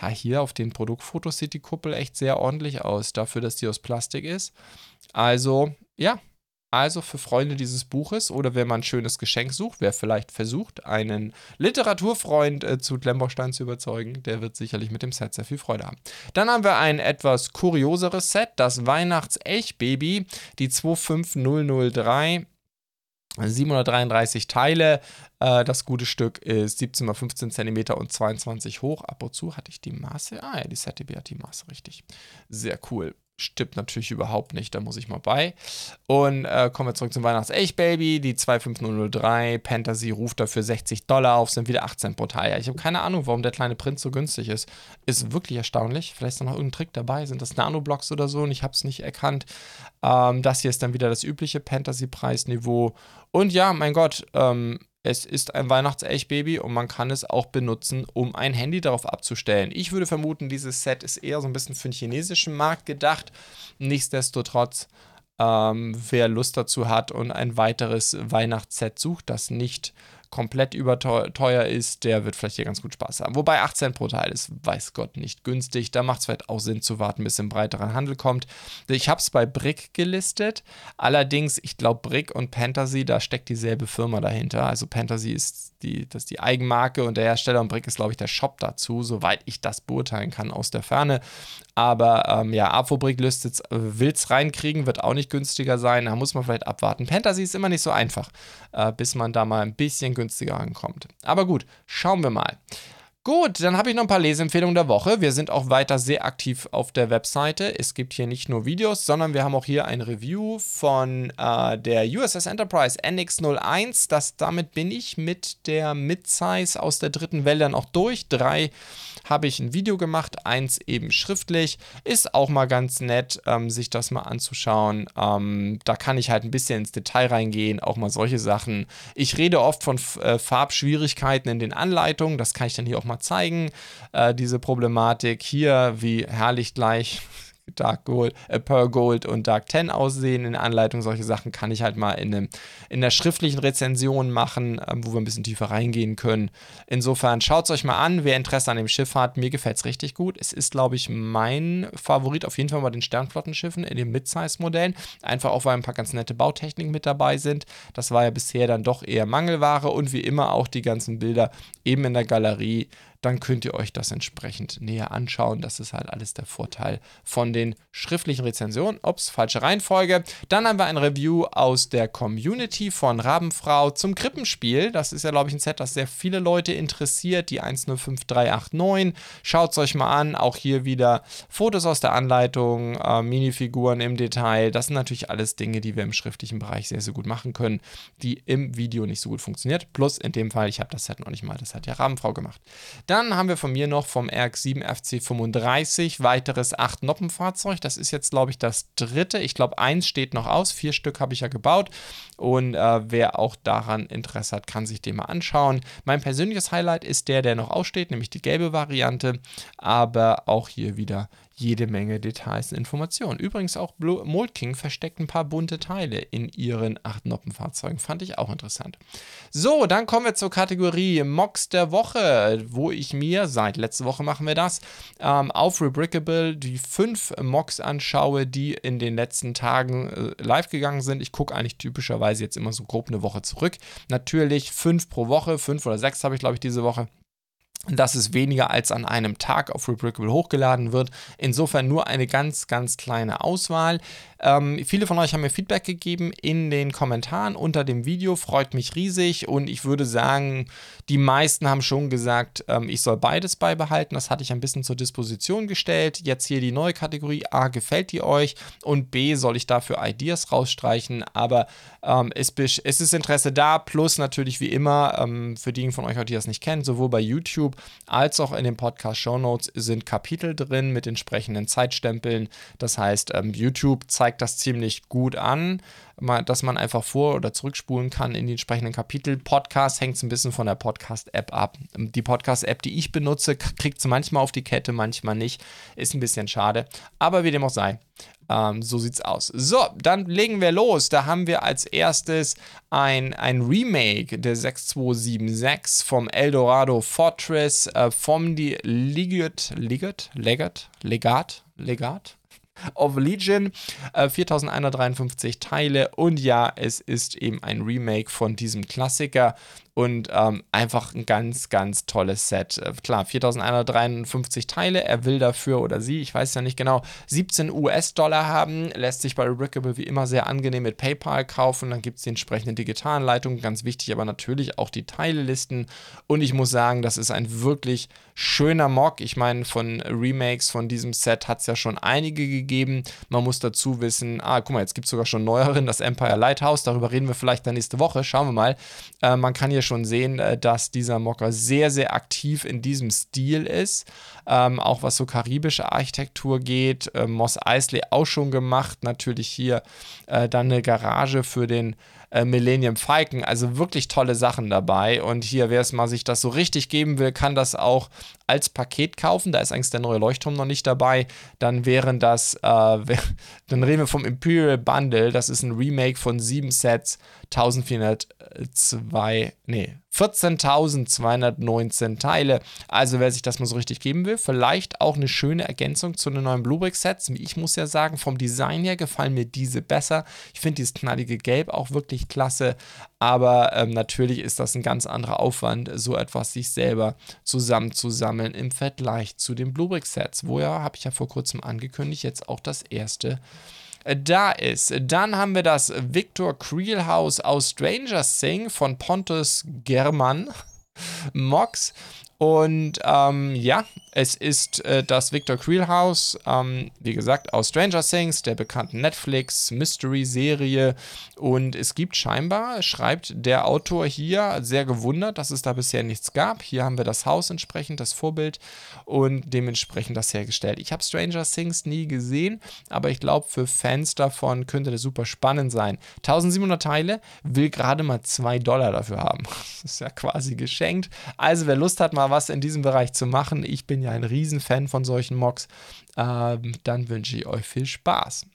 Ha, hier auf den Produktfotos sieht die Kuppel echt sehr ordentlich aus, dafür, dass die aus Plastik ist. Also, ja, also für Freunde dieses Buches oder wenn man ein schönes Geschenk sucht, wer vielleicht versucht, einen Literaturfreund äh, zu Klemmbaustein zu überzeugen, der wird sicherlich mit dem Set sehr viel Freude haben. Dann haben wir ein etwas kurioseres Set, das Weihnachts-Elch-Baby, die 25003. 733 Teile. Äh, das gute Stück ist 17 x 15 cm und 22 hoch. Ab und zu hatte ich die Maße. Ah ja, die ZDB hat die Maße richtig. Sehr cool. Stimmt natürlich überhaupt nicht, da muss ich mal bei. Und äh, kommen wir zurück zum Weihnachts-Echt-Baby. Die 25003 Fantasy ruft dafür 60 Dollar auf, sind wieder 18 pro Teil. Ich habe keine Ahnung, warum der kleine Prinz so günstig ist. Ist wirklich erstaunlich. Vielleicht ist da noch irgendein Trick dabei. Sind das Nanoblocks oder so und ich habe es nicht erkannt. Ähm, das hier ist dann wieder das übliche Fantasy-Preisniveau. Und ja, mein Gott, ähm, es ist ein Weihnachts-Elch-Baby und man kann es auch benutzen, um ein Handy darauf abzustellen. Ich würde vermuten, dieses Set ist eher so ein bisschen für den chinesischen Markt gedacht. Nichtsdestotrotz, ähm, wer Lust dazu hat und ein weiteres Weihnachtsset sucht, das nicht komplett überteuer ist, der wird vielleicht hier ganz gut Spaß haben. Wobei 8 Cent pro Teil ist, weiß Gott, nicht günstig. Da macht es vielleicht auch Sinn zu warten, bis im breiteren Handel kommt. Ich habe es bei Brick gelistet. Allerdings, ich glaube, Brick und Fantasy, da steckt dieselbe Firma dahinter. Also Fantasy ist die, das die Eigenmarke und der Hersteller und Brick ist, glaube ich, der Shop dazu, soweit ich das beurteilen kann aus der Ferne. Aber ähm, ja, Apobrick listet äh, will es reinkriegen, wird auch nicht günstiger sein. Da muss man vielleicht abwarten. Fantasy ist immer nicht so einfach, äh, bis man da mal ein bisschen günstiger ankommt. Aber gut, schauen wir mal. Gut, dann habe ich noch ein paar Leseempfehlungen der Woche. Wir sind auch weiter sehr aktiv auf der Webseite. Es gibt hier nicht nur Videos, sondern wir haben auch hier ein Review von äh, der USS Enterprise NX01. Das, damit bin ich mit der Midsize aus der dritten Welle dann auch durch. Drei habe ich ein Video gemacht, eins eben schriftlich. Ist auch mal ganz nett, ähm, sich das mal anzuschauen. Ähm, da kann ich halt ein bisschen ins Detail reingehen, auch mal solche Sachen. Ich rede oft von äh, Farbschwierigkeiten in den Anleitungen, das kann ich dann hier auch mal zeigen. Äh, diese Problematik hier, wie herrlich gleich Dark Gold, äh, Pearl Gold und Dark 10 aussehen in der Anleitung. Solche Sachen kann ich halt mal in, einem, in der schriftlichen Rezension machen, ähm, wo wir ein bisschen tiefer reingehen können. Insofern schaut es euch mal an, wer Interesse an dem Schiff hat. Mir gefällt es richtig gut. Es ist, glaube ich, mein Favorit auf jeden Fall bei den Sternflottenschiffen in den Mid-Size-Modellen. Einfach auch, weil ein paar ganz nette Bautechniken mit dabei sind. Das war ja bisher dann doch eher Mangelware und wie immer auch die ganzen Bilder eben in der Galerie dann könnt ihr euch das entsprechend näher anschauen. Das ist halt alles der Vorteil von den schriftlichen Rezensionen. Ups, falsche Reihenfolge. Dann haben wir ein Review aus der Community von Rabenfrau zum Krippenspiel. Das ist ja, glaube ich, ein Set, das sehr viele Leute interessiert. Die 105389. Schaut es euch mal an. Auch hier wieder Fotos aus der Anleitung, äh, Minifiguren im Detail. Das sind natürlich alles Dinge, die wir im schriftlichen Bereich sehr, sehr gut machen können, die im Video nicht so gut funktioniert. Plus in dem Fall, ich habe das Set noch nicht mal, das hat ja Rabenfrau gemacht. Dann haben wir von mir noch vom RX7 FC35 weiteres 8-Noppenfahrzeug. Das ist jetzt, glaube ich, das dritte. Ich glaube, eins steht noch aus. Vier Stück habe ich ja gebaut. Und äh, wer auch daran Interesse hat, kann sich den mal anschauen. Mein persönliches Highlight ist der, der noch aussteht, nämlich die gelbe Variante. Aber auch hier wieder jede Menge Details und Informationen. Übrigens auch Blue Mold King versteckt ein paar bunte Teile in ihren 8-Noppen-Fahrzeugen. Fand ich auch interessant. So, dann kommen wir zur Kategorie Mocs der Woche, wo ich mir, seit letzter Woche machen wir das, ähm, auf Rebrickable die fünf Mocs anschaue, die in den letzten Tagen äh, live gegangen sind. Ich gucke eigentlich typischerweise jetzt immer so grob eine Woche zurück. Natürlich fünf pro Woche, fünf oder sechs habe ich glaube ich diese Woche dass es weniger als an einem Tag auf Rebrickable hochgeladen wird. Insofern nur eine ganz, ganz kleine Auswahl. Ähm, viele von euch haben mir Feedback gegeben in den Kommentaren unter dem Video, freut mich riesig und ich würde sagen, die meisten haben schon gesagt, ähm, ich soll beides beibehalten. Das hatte ich ein bisschen zur Disposition gestellt. Jetzt hier die neue Kategorie A, gefällt die euch? Und B, soll ich dafür Ideas rausstreichen? Aber ähm, es, ist Interesse da, plus natürlich wie immer, ähm, für diejenigen von euch, die das nicht kennen, sowohl bei YouTube als auch in den Podcast-Show Notes sind Kapitel drin mit entsprechenden Zeitstempeln. Das heißt, ähm, YouTube zeigt das ziemlich gut an dass man einfach vor- oder zurückspulen kann in die entsprechenden Kapitel. Podcast hängt ein bisschen von der Podcast-App ab. Die Podcast-App, die ich benutze, kriegt es manchmal auf die Kette, manchmal nicht. Ist ein bisschen schade. Aber wie dem auch sei. Ähm, so sieht's aus. So, dann legen wir los. Da haben wir als erstes ein, ein Remake der 6276 vom Eldorado Fortress äh, vom die Ligat, Ligat, Legat, Legat, Legat, of Legion. Äh, 4153 Teile und ja, es ist eben ein Remake von diesem Klassiker und ähm, einfach ein ganz, ganz tolles Set. Äh, klar, 4153 Teile. Er will dafür oder sie, ich weiß ja nicht genau, 17 US-Dollar haben. Lässt sich bei Rebrickable wie immer sehr angenehm mit PayPal kaufen. Dann gibt es die entsprechende Digitalanleitung. Ganz wichtig, aber natürlich auch die Teilelisten. Und ich muss sagen, das ist ein wirklich schöner Mock. Ich meine, von Remakes von diesem Set hat es ja schon einige gegeben. Man muss dazu wissen, ah, guck mal, jetzt gibt es sogar schon neueren, das Empire Lighthouse. Darüber reden wir vielleicht dann nächste Woche. Schauen wir mal. Äh, man kann hier schon sehen, äh, dass dieser Mocker sehr, sehr aktiv in diesem Stil ist. Ähm, auch was so karibische Architektur geht. Äh, Moss Eisley auch schon gemacht. Natürlich hier äh, dann eine Garage für den äh, Millennium Falcon. Also wirklich tolle Sachen dabei. Und hier, wer es mal sich das so richtig geben will, kann das auch als Paket kaufen. Da ist eigentlich der neue Leuchtturm noch nicht dabei. Dann wären das, äh, <laughs> dann reden wir vom Imperial Bundle. Das ist ein Remake von sieben Sets, 1402, nee, 14.219 Teile. Also wer sich das mal so richtig geben will, vielleicht auch eine schöne Ergänzung zu den neuen Bluebrick-Sets. Ich muss ja sagen, vom Design her gefallen mir diese besser. Ich finde dieses knallige Gelb auch wirklich klasse. Aber ähm, natürlich ist das ein ganz anderer Aufwand, so etwas sich selber zusammenzusammeln im Vergleich zu den Bluebrick-Sets. Woher habe ich ja vor kurzem angekündigt, jetzt auch das erste da ist. Dann haben wir das Victor Creel House aus Stranger Things von Pontus German. <laughs> Mox. Und ähm, ja, es ist äh, das Victor Creel House, ähm, wie gesagt, aus Stranger Things, der bekannten Netflix Mystery-Serie. Und es gibt scheinbar, schreibt der Autor hier, sehr gewundert, dass es da bisher nichts gab. Hier haben wir das Haus entsprechend, das Vorbild und dementsprechend das hergestellt. Ich habe Stranger Things nie gesehen, aber ich glaube, für Fans davon könnte das super spannend sein. 1700 Teile, will gerade mal 2 Dollar dafür haben. <laughs> Das ist ja quasi geschenkt. Also, wer Lust hat, mal was in diesem Bereich zu machen, ich bin ja ein Riesenfan von solchen Mocks, ähm, dann wünsche ich euch viel Spaß.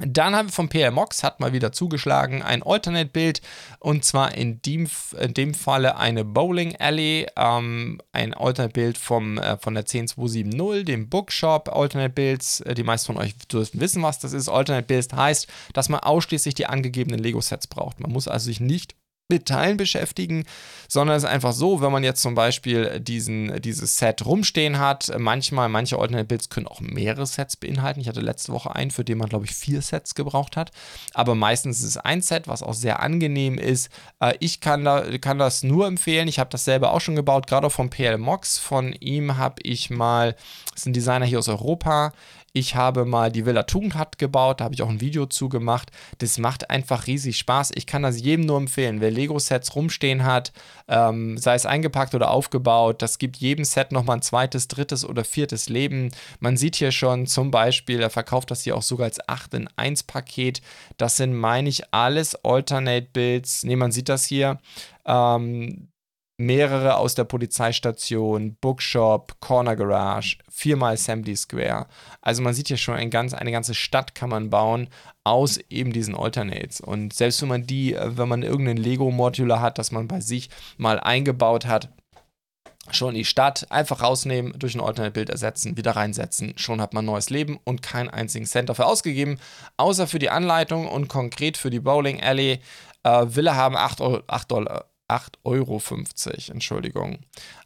Dann haben wir vom PR Mox, hat mal wieder zugeschlagen, ein Alternate-Bild und zwar in dem, in dem Falle eine Bowling Alley, ähm, ein Alternate-Bild äh, von der 10270, dem Bookshop Alternate-Builds. Äh, die meisten von euch dürften wissen, was das ist. Alternate-Builds heißt, dass man ausschließlich die angegebenen Lego-Sets braucht. Man muss also sich nicht mit Teilen beschäftigen, sondern es ist einfach so, wenn man jetzt zum Beispiel diesen, dieses Set rumstehen hat, manchmal, manche Alternate Builds können auch mehrere Sets beinhalten. Ich hatte letzte Woche einen, für den man, glaube ich, vier Sets gebraucht hat. Aber meistens ist es ein Set, was auch sehr angenehm ist. Äh, ich kann, da, kann das nur empfehlen. Ich habe das selber auch schon gebaut, gerade auch von PL Mox. Von ihm habe ich mal, das ist ein Designer hier aus Europa, ich habe mal die Villa Tugendhat gebaut, da habe ich auch ein Video zu gemacht. Das macht einfach riesig Spaß. Ich kann das jedem nur empfehlen. Wer Lego-Sets rumstehen hat, ähm, sei es eingepackt oder aufgebaut, das gibt jedem Set nochmal ein zweites, drittes oder viertes Leben. Man sieht hier schon zum Beispiel, er verkauft das hier auch sogar als 8 in 1 Paket. Das sind, meine ich, alles Alternate Builds. Ne, man sieht das hier. Ähm, mehrere aus der Polizeistation, Bookshop, Corner Garage, viermal Assembly Square. Also man sieht hier schon ein ganz, eine ganze Stadt kann man bauen aus eben diesen Alternates. Und selbst wenn man die, wenn man irgendeinen Lego-Modular hat, das man bei sich mal eingebaut hat, schon die Stadt einfach rausnehmen, durch ein Alternate-Bild ersetzen, wieder reinsetzen. Schon hat man neues Leben und keinen einzigen Cent dafür ausgegeben, außer für die Anleitung und konkret für die Bowling Alley. Äh, Wille haben 8, 8 Dollar. 8,50 Euro, Entschuldigung.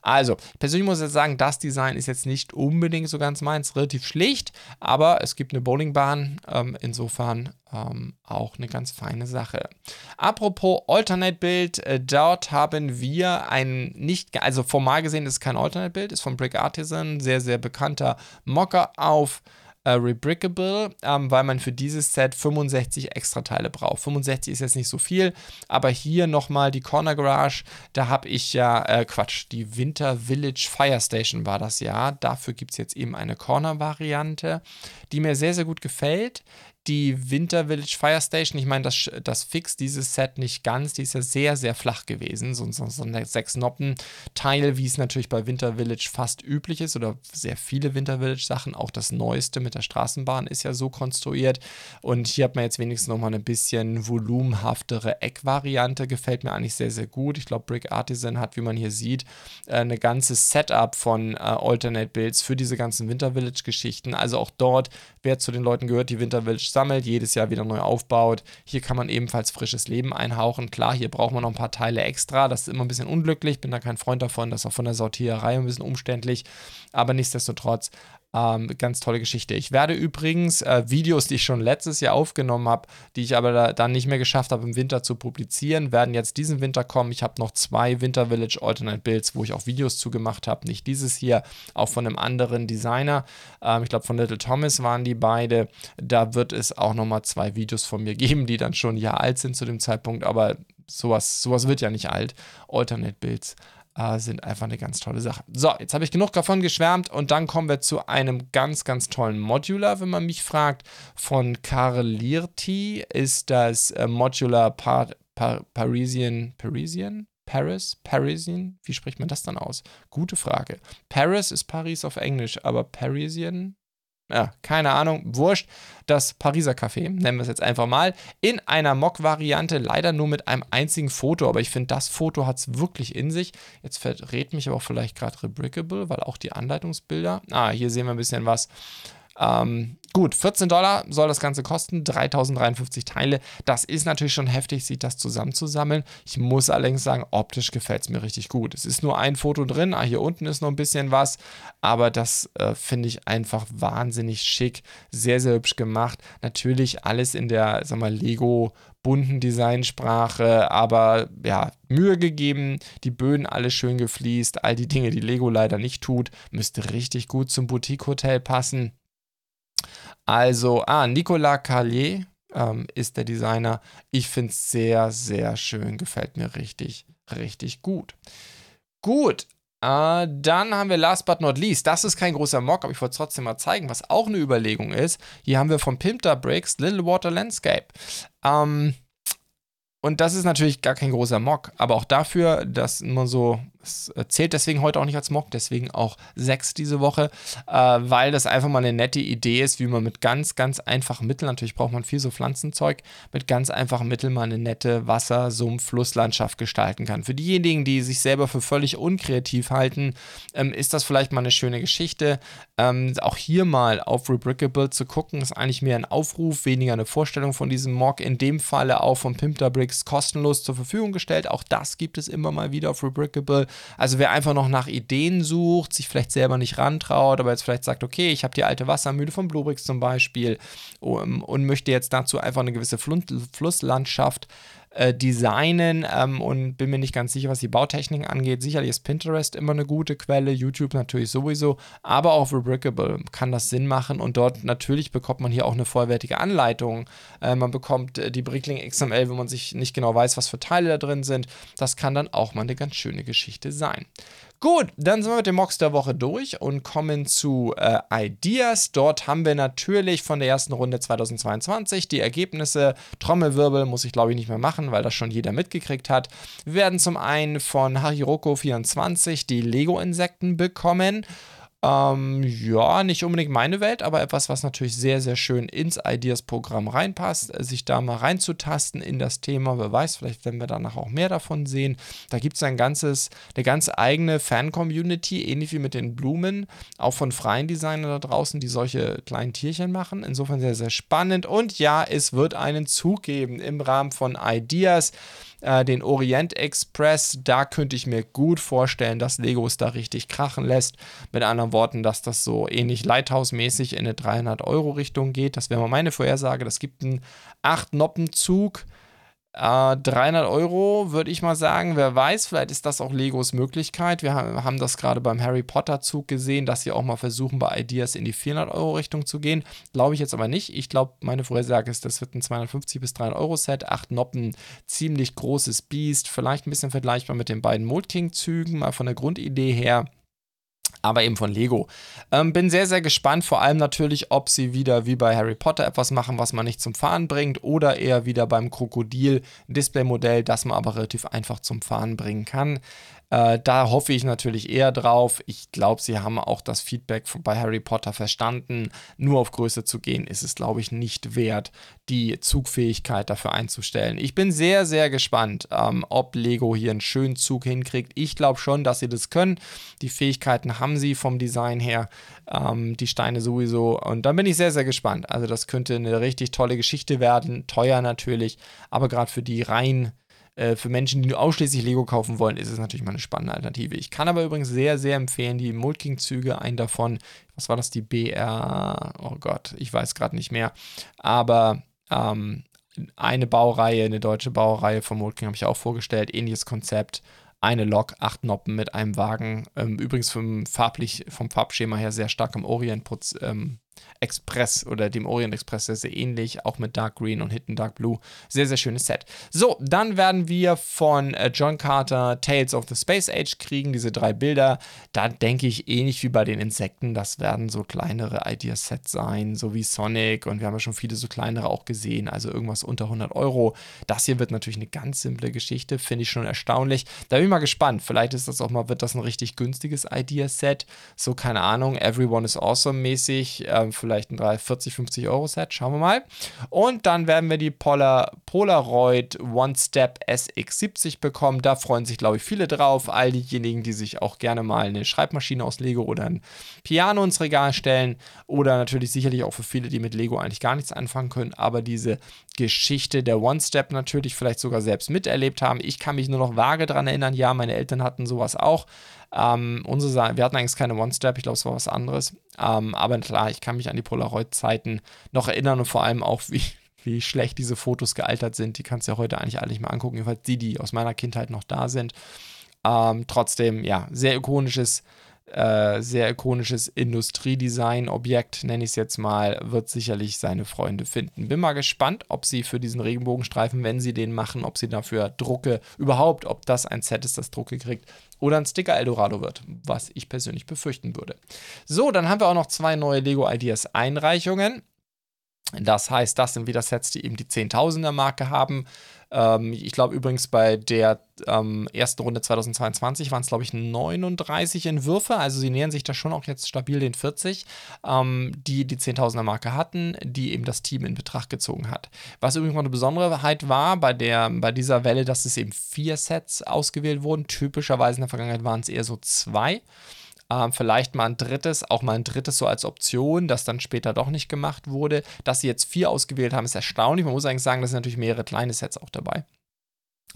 Also, persönlich muss ich jetzt sagen, das Design ist jetzt nicht unbedingt so ganz meins, relativ schlicht, aber es gibt eine Bowlingbahn, ähm, insofern ähm, auch eine ganz feine Sache. Apropos Alternate-Bild, äh, dort haben wir ein nicht, also formal gesehen ist es kein Alternate-Bild, ist von Brick Artisan, sehr, sehr bekannter Mocker auf äh, Rebrickable, ähm, weil man für dieses Set 65 extra Teile braucht. 65 ist jetzt nicht so viel, aber hier nochmal die Corner Garage, da habe ich ja, äh, Quatsch, die Winter Village Fire Station war das ja. Dafür gibt es jetzt eben eine Corner-Variante, die mir sehr, sehr gut gefällt die Winter Village Fire Station, ich meine, das, das Fix dieses Set nicht ganz, die ist ja sehr, sehr flach gewesen, so, so, so ein Sechs-Noppen-Teil, wie es natürlich bei Winter Village fast üblich ist oder sehr viele Winter Village Sachen, auch das neueste mit der Straßenbahn ist ja so konstruiert. Und hier hat man jetzt wenigstens nochmal eine bisschen volumenhaftere Eckvariante, gefällt mir eigentlich sehr, sehr gut. Ich glaube, Brick Artisan hat, wie man hier sieht, äh, eine ganze Setup von äh, Alternate Builds für diese ganzen Winter Village Geschichten, also auch dort, wer zu den Leuten gehört, die Winter Village sammelt, jedes Jahr wieder neu aufbaut. Hier kann man ebenfalls frisches Leben einhauchen. Klar, hier braucht man noch ein paar Teile extra. Das ist immer ein bisschen unglücklich. Bin da kein Freund davon. Das ist auch von der Sortiererei ein bisschen umständlich. Aber nichtsdestotrotz ähm, ganz tolle Geschichte. Ich werde übrigens äh, Videos, die ich schon letztes Jahr aufgenommen habe, die ich aber da, dann nicht mehr geschafft habe, im Winter zu publizieren, werden jetzt diesen Winter kommen. Ich habe noch zwei Winter Village Alternate Builds, wo ich auch Videos zu gemacht habe. Nicht dieses hier, auch von einem anderen Designer. Ähm, ich glaube, von Little Thomas waren die beide. Da wird es auch nochmal zwei Videos von mir <laughs> geben, die dann schon ein Jahr alt sind zu dem Zeitpunkt. Aber sowas, sowas wird ja nicht alt. Alternate Builds äh, sind einfach eine ganz tolle Sache. So, jetzt habe ich genug davon geschwärmt und dann kommen wir zu einem ganz, ganz tollen Modular, wenn man mich fragt. Von Karl Lirti ist das äh, Modular Par Par Parisian, Parisian? Paris? Parisian? Wie spricht man das dann aus? Gute Frage. Paris ist Paris auf Englisch, aber Parisian? Ja, keine Ahnung, wurscht, das Pariser Café, nennen wir es jetzt einfach mal, in einer Mock-Variante, leider nur mit einem einzigen Foto, aber ich finde, das Foto hat es wirklich in sich. Jetzt verrät mich aber auch vielleicht gerade Rebrickable, weil auch die Anleitungsbilder, ah, hier sehen wir ein bisschen was, ähm, gut, 14 Dollar soll das Ganze kosten, 3053 Teile. Das ist natürlich schon heftig, sich das zusammenzusammeln. Ich muss allerdings sagen, optisch gefällt es mir richtig gut. Es ist nur ein Foto drin, ah, hier unten ist noch ein bisschen was, aber das äh, finde ich einfach wahnsinnig schick, sehr, sehr hübsch gemacht. Natürlich alles in der, sag mal, Lego bunten Designsprache, aber ja, Mühe gegeben, die Böden alle schön gefliest, all die Dinge, die Lego leider nicht tut, müsste richtig gut zum Boutique-Hotel passen. Also, ah, Nicolas Carlier ähm, ist der Designer. Ich finde es sehr, sehr schön. Gefällt mir richtig, richtig gut. Gut, äh, dann haben wir last but not least, das ist kein großer Mock, aber ich wollte es trotzdem mal zeigen, was auch eine Überlegung ist. Hier haben wir von Pimpter Bricks Little Water Landscape. Ähm, und das ist natürlich gar kein großer Mock, aber auch dafür, dass man so es zählt deswegen heute auch nicht als Mock, deswegen auch sechs diese Woche, äh, weil das einfach mal eine nette Idee ist, wie man mit ganz, ganz einfachen Mitteln, natürlich braucht man viel so Pflanzenzeug, mit ganz einfachen Mitteln mal eine nette Wasser-, Sumpf-, Flusslandschaft gestalten kann. Für diejenigen, die sich selber für völlig unkreativ halten, ähm, ist das vielleicht mal eine schöne Geschichte. Ähm, auch hier mal auf Rebrickable zu gucken, ist eigentlich mehr ein Aufruf, weniger eine Vorstellung von diesem Mock. In dem Falle auch von Pimpter Bricks kostenlos zur Verfügung gestellt. Auch das gibt es immer mal wieder auf Rebrickable. Also wer einfach noch nach Ideen sucht, sich vielleicht selber nicht rantraut, aber jetzt vielleicht sagt, okay, ich habe die alte Wassermühle von Bluebricks zum Beispiel und möchte jetzt dazu einfach eine gewisse Flusslandschaft äh, designen ähm, und bin mir nicht ganz sicher, was die Bautechniken angeht. Sicherlich ist Pinterest immer eine gute Quelle, YouTube natürlich sowieso, aber auch Rebrickable kann das Sinn machen und dort natürlich bekommt man hier auch eine vollwertige Anleitung. Äh, man bekommt äh, die Brickling XML, wenn man sich nicht genau weiß, was für Teile da drin sind. Das kann dann auch mal eine ganz schöne Geschichte sein. Gut, dann sind wir mit dem Mocks der Woche durch und kommen zu äh, Ideas. Dort haben wir natürlich von der ersten Runde 2022 die Ergebnisse. Trommelwirbel muss ich glaube ich nicht mehr machen, weil das schon jeder mitgekriegt hat. Wir werden zum einen von Hariroko24 die Lego-Insekten bekommen. Ähm, ja, nicht unbedingt meine Welt, aber etwas, was natürlich sehr, sehr schön ins Ideas-Programm reinpasst, äh, sich da mal reinzutasten in das Thema. Wer weiß, vielleicht werden wir danach auch mehr davon sehen. Da gibt es ein ganzes, eine ganz eigene Fan-Community, ähnlich wie mit den Blumen, auch von freien Designern da draußen, die solche kleinen Tierchen machen. Insofern sehr, sehr spannend. Und ja, es wird einen Zug geben im Rahmen von Ideas äh, den Orient Express, da könnte ich mir gut vorstellen, dass Lego es da richtig krachen lässt. Mit anderen Worten, dass das so ähnlich Lighthouse-mäßig in eine 300-Euro-Richtung geht. Das wäre mal meine Vorhersage. Das gibt einen 8-Noppen-Zug äh, 300 Euro würde ich mal sagen. Wer weiß, vielleicht ist das auch Legos Möglichkeit. Wir haben das gerade beim Harry Potter Zug gesehen, dass sie auch mal versuchen, bei Ideas in die 400 Euro Richtung zu gehen. Glaube ich jetzt aber nicht. Ich glaube, meine Vorhersage ist, das wird ein 250 bis 300 Euro Set. Acht Noppen, ziemlich großes Beast. Vielleicht ein bisschen vergleichbar mit den beiden Mold King Zügen, mal von der Grundidee her aber eben von Lego. Ähm, bin sehr, sehr gespannt, vor allem natürlich, ob sie wieder wie bei Harry Potter etwas machen, was man nicht zum Fahren bringt, oder eher wieder beim Krokodil-Display-Modell, das man aber relativ einfach zum Fahren bringen kann. Äh, da hoffe ich natürlich eher drauf. Ich glaube, sie haben auch das Feedback bei Harry Potter verstanden. Nur auf Größe zu gehen, ist es, glaube ich, nicht wert, die Zugfähigkeit dafür einzustellen. Ich bin sehr, sehr gespannt, ähm, ob Lego hier einen schönen Zug hinkriegt. Ich glaube schon, dass sie das können. Die Fähigkeiten haben sie vom Design her. Ähm, die Steine sowieso. Und da bin ich sehr, sehr gespannt. Also, das könnte eine richtig tolle Geschichte werden. Teuer natürlich, aber gerade für die rein äh, für Menschen, die nur ausschließlich Lego kaufen wollen, ist es natürlich mal eine spannende Alternative. Ich kann aber übrigens sehr, sehr empfehlen, die Mulking-Züge, einen davon, was war das, die BR, oh Gott, ich weiß gerade nicht mehr, aber ähm, eine Baureihe, eine deutsche Baureihe von Mulking habe ich auch vorgestellt, ähnliches Konzept, eine Lok, acht Noppen mit einem Wagen. Ähm, übrigens vom, farblich, vom Farbschema her sehr stark im Orient ähm, Express oder dem Orient Express sehr, sehr ähnlich, auch mit Dark Green und Hidden Dark Blue. Sehr, sehr schönes Set. So, dann werden wir von äh, John Carter Tales of the Space Age kriegen, diese drei Bilder. Da denke ich ähnlich wie bei den Insekten, das werden so kleinere Idea-Sets sein, so wie Sonic und wir haben ja schon viele so kleinere auch gesehen, also irgendwas unter 100 Euro. Das hier wird natürlich eine ganz simple Geschichte, finde ich schon erstaunlich. Da bin ich mal gespannt. Vielleicht ist das auch mal, wird das ein richtig günstiges Idea-Set. So, keine Ahnung, Everyone is Awesome mäßig. Ähm, vielleicht ein 30, 40, 50 Euro Set. Schauen wir mal. Und dann werden wir die Polar, Polaroid One Step SX70 bekommen. Da freuen sich, glaube ich, viele drauf. All diejenigen, die sich auch gerne mal eine Schreibmaschine aus Lego oder ein Piano ins Regal stellen. Oder natürlich sicherlich auch für viele, die mit Lego eigentlich gar nichts anfangen können. Aber diese Geschichte der One Step natürlich vielleicht sogar selbst miterlebt haben. Ich kann mich nur noch vage daran erinnern. Ja, meine Eltern hatten sowas auch. Ähm, unsere, wir hatten eigentlich keine One-Step, ich glaube, es war was anderes. Ähm, aber klar, ich kann mich an die Polaroid-Zeiten noch erinnern und vor allem auch, wie, wie schlecht diese Fotos gealtert sind. Die kannst du ja heute eigentlich alle nicht mehr angucken, jedenfalls die, die aus meiner Kindheit noch da sind. Ähm, trotzdem, ja, sehr ikonisches äh, sehr ikonisches Industriedesign-Objekt, nenne ich es jetzt mal, wird sicherlich seine Freunde finden. Bin mal gespannt, ob sie für diesen Regenbogenstreifen, wenn sie den machen, ob sie dafür Drucke, überhaupt, ob das ein Set ist, das Drucke kriegt oder ein Sticker Eldorado wird, was ich persönlich befürchten würde. So, dann haben wir auch noch zwei neue Lego Ideas Einreichungen. Das heißt, das sind wieder Sets, die eben die 10.000er Marke haben. Ähm, ich glaube übrigens bei der ähm, ersten Runde 2022 waren es, glaube ich, 39 Entwürfe. Also sie nähern sich da schon auch jetzt stabil den 40, ähm, die die 10.000er Marke hatten, die eben das Team in Betracht gezogen hat. Was übrigens noch eine Besonderheit war bei, der, bei dieser Welle, dass es eben vier Sets ausgewählt wurden. Typischerweise in der Vergangenheit waren es eher so zwei. Ähm, vielleicht mal ein drittes, auch mal ein drittes so als Option, das dann später doch nicht gemacht wurde. Dass sie jetzt vier ausgewählt haben, ist erstaunlich. Man muss eigentlich sagen, da sind natürlich mehrere kleine Sets auch dabei.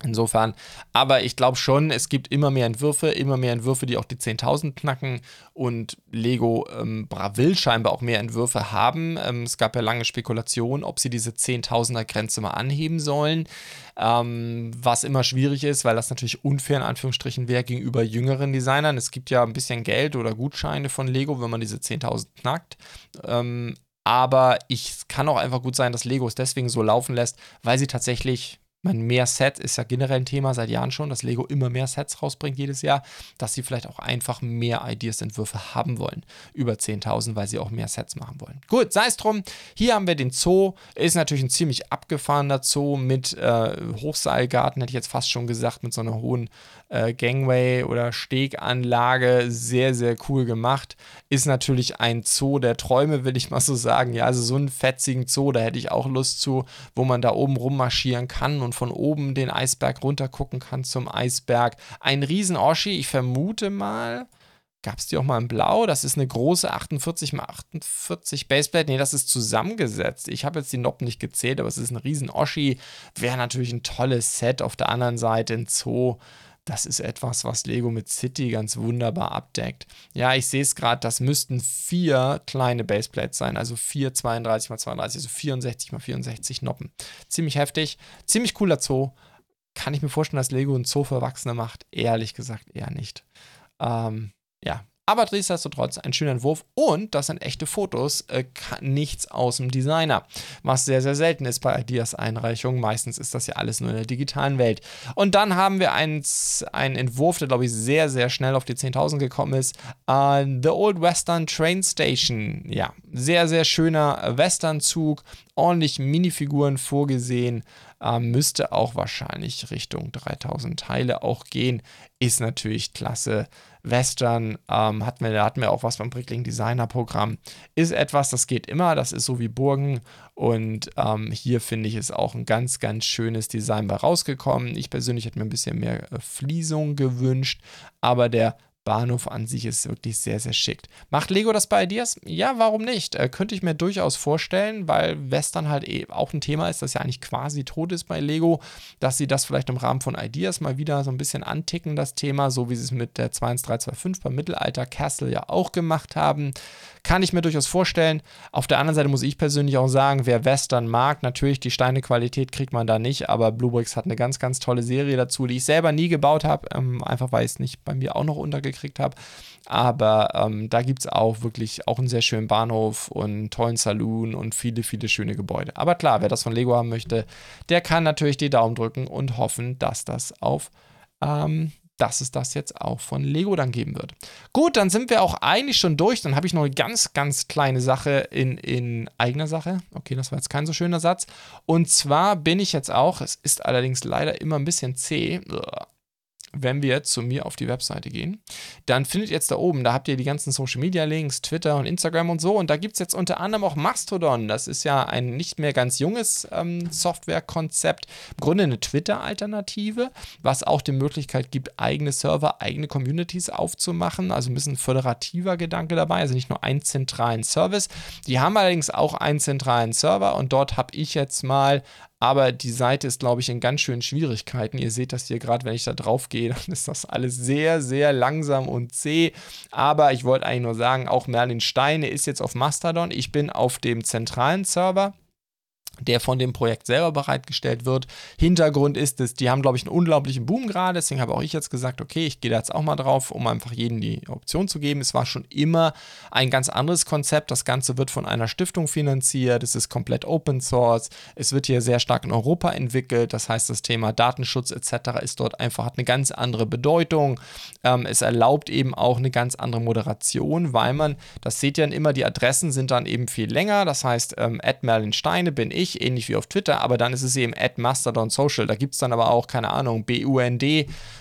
Insofern, aber ich glaube schon, es gibt immer mehr Entwürfe, immer mehr Entwürfe, die auch die 10.000 knacken und Lego ähm, will scheinbar auch mehr Entwürfe haben. Ähm, es gab ja lange Spekulationen, ob sie diese 10.000er Grenze mal anheben sollen, ähm, was immer schwierig ist, weil das natürlich unfair in Anführungsstrichen wäre gegenüber jüngeren Designern. Es gibt ja ein bisschen Geld oder Gutscheine von Lego, wenn man diese 10.000 knackt. Ähm, aber es kann auch einfach gut sein, dass Lego es deswegen so laufen lässt, weil sie tatsächlich man mehr Set ist ja generell ein Thema seit Jahren schon, dass Lego immer mehr Sets rausbringt jedes Jahr, dass sie vielleicht auch einfach mehr Ideas-Entwürfe haben wollen. Über 10.000, weil sie auch mehr Sets machen wollen. Gut, sei es drum. Hier haben wir den Zoo. Ist natürlich ein ziemlich abgefahrener Zoo mit äh, Hochseilgarten, hätte ich jetzt fast schon gesagt, mit so einer hohen äh, Gangway oder Steganlage. Sehr, sehr cool gemacht. Ist natürlich ein Zoo der Träume, will ich mal so sagen. Ja, also so einen fetzigen Zoo, da hätte ich auch Lust zu, wo man da oben rummarschieren kann und von oben den Eisberg runter gucken kann zum Eisberg. Ein riesen Oschi, ich vermute mal. Gab es die auch mal in Blau? Das ist eine große 48 x 48 Baseplate. Nee, das ist zusammengesetzt. Ich habe jetzt die Noppen nicht gezählt, aber es ist ein riesen Oschi. Wäre natürlich ein tolles Set. Auf der anderen Seite ein Zoo das ist etwas, was Lego mit City ganz wunderbar abdeckt. Ja, ich sehe es gerade, das müssten vier kleine Baseplates sein, also vier 32 x 32, also 64 x 64 Noppen. Ziemlich heftig, ziemlich cooler Zoo. Kann ich mir vorstellen, dass Lego einen Zoo für Erwachsene macht? Ehrlich gesagt eher nicht. Ähm, ja, aber nichtsdestotrotz ein schöner Entwurf und das sind echte Fotos, äh, nichts aus dem Designer. Was sehr, sehr selten ist bei Ideas-Einreichungen. Meistens ist das ja alles nur in der digitalen Welt. Und dann haben wir einen, einen Entwurf, der, glaube ich, sehr, sehr schnell auf die 10.000 gekommen ist. Uh, The Old Western Train Station. Ja, sehr, sehr schöner Westernzug. Ordentlich Minifiguren vorgesehen. Uh, müsste auch wahrscheinlich Richtung 3000 Teile auch gehen. Ist natürlich klasse. Western, ähm, hatten, wir, hatten wir auch was beim Brickling Designer Programm, ist etwas, das geht immer, das ist so wie Burgen und ähm, hier finde ich es auch ein ganz, ganz schönes Design bei rausgekommen. Ich persönlich hätte mir ein bisschen mehr äh, Fliesung gewünscht, aber der Bahnhof an sich ist wirklich sehr, sehr schick. Macht Lego das bei Ideas? Ja, warum nicht? Äh, könnte ich mir durchaus vorstellen, weil Western halt eh auch ein Thema ist, das ja eigentlich quasi tot ist bei Lego, dass sie das vielleicht im Rahmen von Ideas mal wieder so ein bisschen anticken, das Thema, so wie sie es mit der 21325 beim Mittelalter Castle ja auch gemacht haben. Kann ich mir durchaus vorstellen. Auf der anderen Seite muss ich persönlich auch sagen, wer Western mag, natürlich die Steinequalität kriegt man da nicht, aber Bluebricks hat eine ganz, ganz tolle Serie dazu, die ich selber nie gebaut habe, ähm, einfach weil ich es nicht bei mir auch noch untergekriegt habe. Aber ähm, da gibt es auch wirklich auch einen sehr schönen Bahnhof und einen tollen Saloon und viele, viele schöne Gebäude. Aber klar, wer das von Lego haben möchte, der kann natürlich die Daumen drücken und hoffen, dass das auf ähm, dass es das jetzt auch von Lego dann geben wird. Gut, dann sind wir auch eigentlich schon durch. Dann habe ich noch eine ganz, ganz kleine Sache in, in eigener Sache. Okay, das war jetzt kein so schöner Satz. Und zwar bin ich jetzt auch, es ist allerdings leider immer ein bisschen zäh wenn wir zu mir auf die Webseite gehen, dann findet ihr jetzt da oben, da habt ihr die ganzen Social Media Links, Twitter und Instagram und so. Und da gibt es jetzt unter anderem auch Mastodon. Das ist ja ein nicht mehr ganz junges ähm, Softwarekonzept. Im Grunde eine Twitter-Alternative, was auch die Möglichkeit gibt, eigene Server, eigene Communities aufzumachen. Also ein bisschen föderativer Gedanke dabei. Also nicht nur einen zentralen Service. Die haben allerdings auch einen zentralen Server und dort habe ich jetzt mal aber die Seite ist, glaube ich, in ganz schönen Schwierigkeiten. Ihr seht das hier gerade, wenn ich da drauf gehe, <laughs> dann ist das alles sehr, sehr langsam und zäh. Aber ich wollte eigentlich nur sagen, auch Merlin Steine ist jetzt auf Mastodon. Ich bin auf dem zentralen Server der von dem Projekt selber bereitgestellt wird. Hintergrund ist es, die haben, glaube ich, einen unglaublichen Boom gerade. Deswegen habe auch ich jetzt gesagt, okay, ich gehe da jetzt auch mal drauf, um einfach jedem die Option zu geben. Es war schon immer ein ganz anderes Konzept. Das Ganze wird von einer Stiftung finanziert. Es ist komplett Open Source. Es wird hier sehr stark in Europa entwickelt. Das heißt, das Thema Datenschutz etc. ist dort einfach, hat eine ganz andere Bedeutung. Ähm, es erlaubt eben auch eine ganz andere Moderation, weil man, das seht ihr dann immer, die Adressen sind dann eben viel länger. Das heißt, ähm, Merlin Steine bin ich ich, ähnlich wie auf Twitter, aber dann ist es eben at Mastodon Social. Da gibt es dann aber auch, keine Ahnung, BUND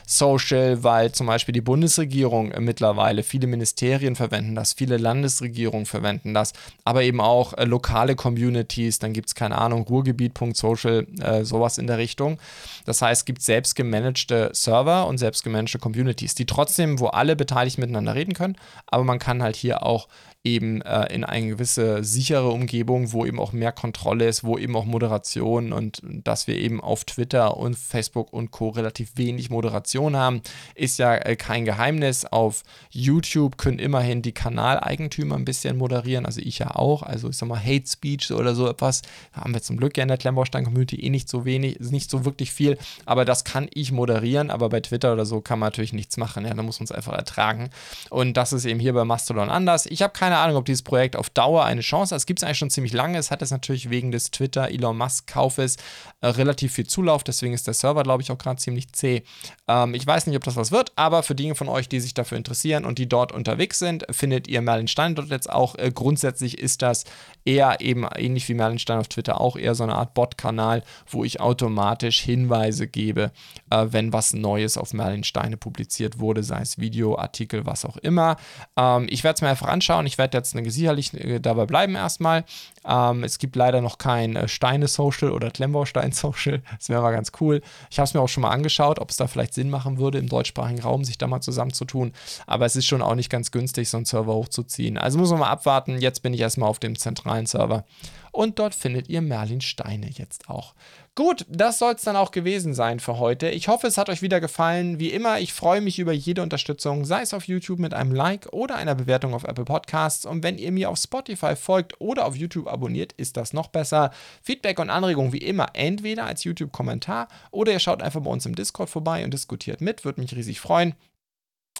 Social, weil zum Beispiel die Bundesregierung mittlerweile, viele Ministerien verwenden das, viele Landesregierungen verwenden das, aber eben auch äh, lokale Communities, dann gibt es, keine Ahnung, Ruhrgebiet.social, äh, sowas in der Richtung. Das heißt, es gibt selbst gemanagte Server und selbst gemanagte Communities, die trotzdem, wo alle beteiligt miteinander reden können, aber man kann halt hier auch eben äh, in eine gewisse sichere Umgebung, wo eben auch mehr Kontrolle ist, wo eben auch Moderation und dass wir eben auf Twitter und Facebook und Co. relativ wenig Moderation haben, ist ja äh, kein Geheimnis. Auf YouTube können immerhin die Kanaleigentümer ein bisschen moderieren, also ich ja auch. Also ich sag mal Hate Speech oder so etwas haben wir zum Glück ja in der Klemmbaustein-Community eh nicht so wenig, nicht so wirklich viel, aber das kann ich moderieren, aber bei Twitter oder so kann man natürlich nichts machen. Ja, da muss man es einfach ertragen. Und das ist eben hier bei Mastodon anders. Ich habe keine keine Ahnung, ob dieses Projekt auf Dauer eine Chance hat. Es gibt es eigentlich schon ziemlich lange. Es hat jetzt natürlich wegen des Twitter-Elon Musk-Kaufes äh, relativ viel Zulauf. Deswegen ist der Server, glaube ich, auch gerade ziemlich zäh. Ähm, ich weiß nicht, ob das was wird, aber für diejenigen von euch, die sich dafür interessieren und die dort unterwegs sind, findet ihr Merlin Stein dort jetzt auch. Äh, grundsätzlich ist das eher eben ähnlich wie Merlin Stein auf Twitter auch eher so eine Art Bot-Kanal, wo ich automatisch Hinweise gebe, äh, wenn was Neues auf Merlin Steine publiziert wurde, sei es Video, Artikel, was auch immer. Ähm, ich werde es mir einfach anschauen. Ich werde jetzt sicherlich äh, dabei bleiben erstmal. Ähm, es gibt leider noch kein äh, Steine-Social oder Klemmbaustein-Social. <laughs> Das wäre mal ganz cool. Ich habe es mir auch schon mal angeschaut, ob es da vielleicht Sinn machen würde, im deutschsprachigen Raum sich da mal zusammenzutun. Aber es ist schon auch nicht ganz günstig, so einen Server hochzuziehen. Also muss man mal abwarten. Jetzt bin ich erstmal auf dem zentralen Server. Und dort findet ihr Merlin Steine jetzt auch. Gut, das soll es dann auch gewesen sein für heute. Ich hoffe, es hat euch wieder gefallen. Wie immer, ich freue mich über jede Unterstützung, sei es auf YouTube mit einem Like oder einer Bewertung auf Apple Podcasts. Und wenn ihr mir auf Spotify folgt oder auf YouTube abonniert, ist das noch besser. Feedback und Anregungen wie immer entweder als YouTube-Kommentar oder ihr schaut einfach bei uns im Discord vorbei und diskutiert mit. Würde mich riesig freuen.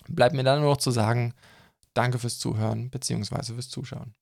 Bleibt mir dann nur noch zu sagen, danke fürs Zuhören bzw. fürs Zuschauen.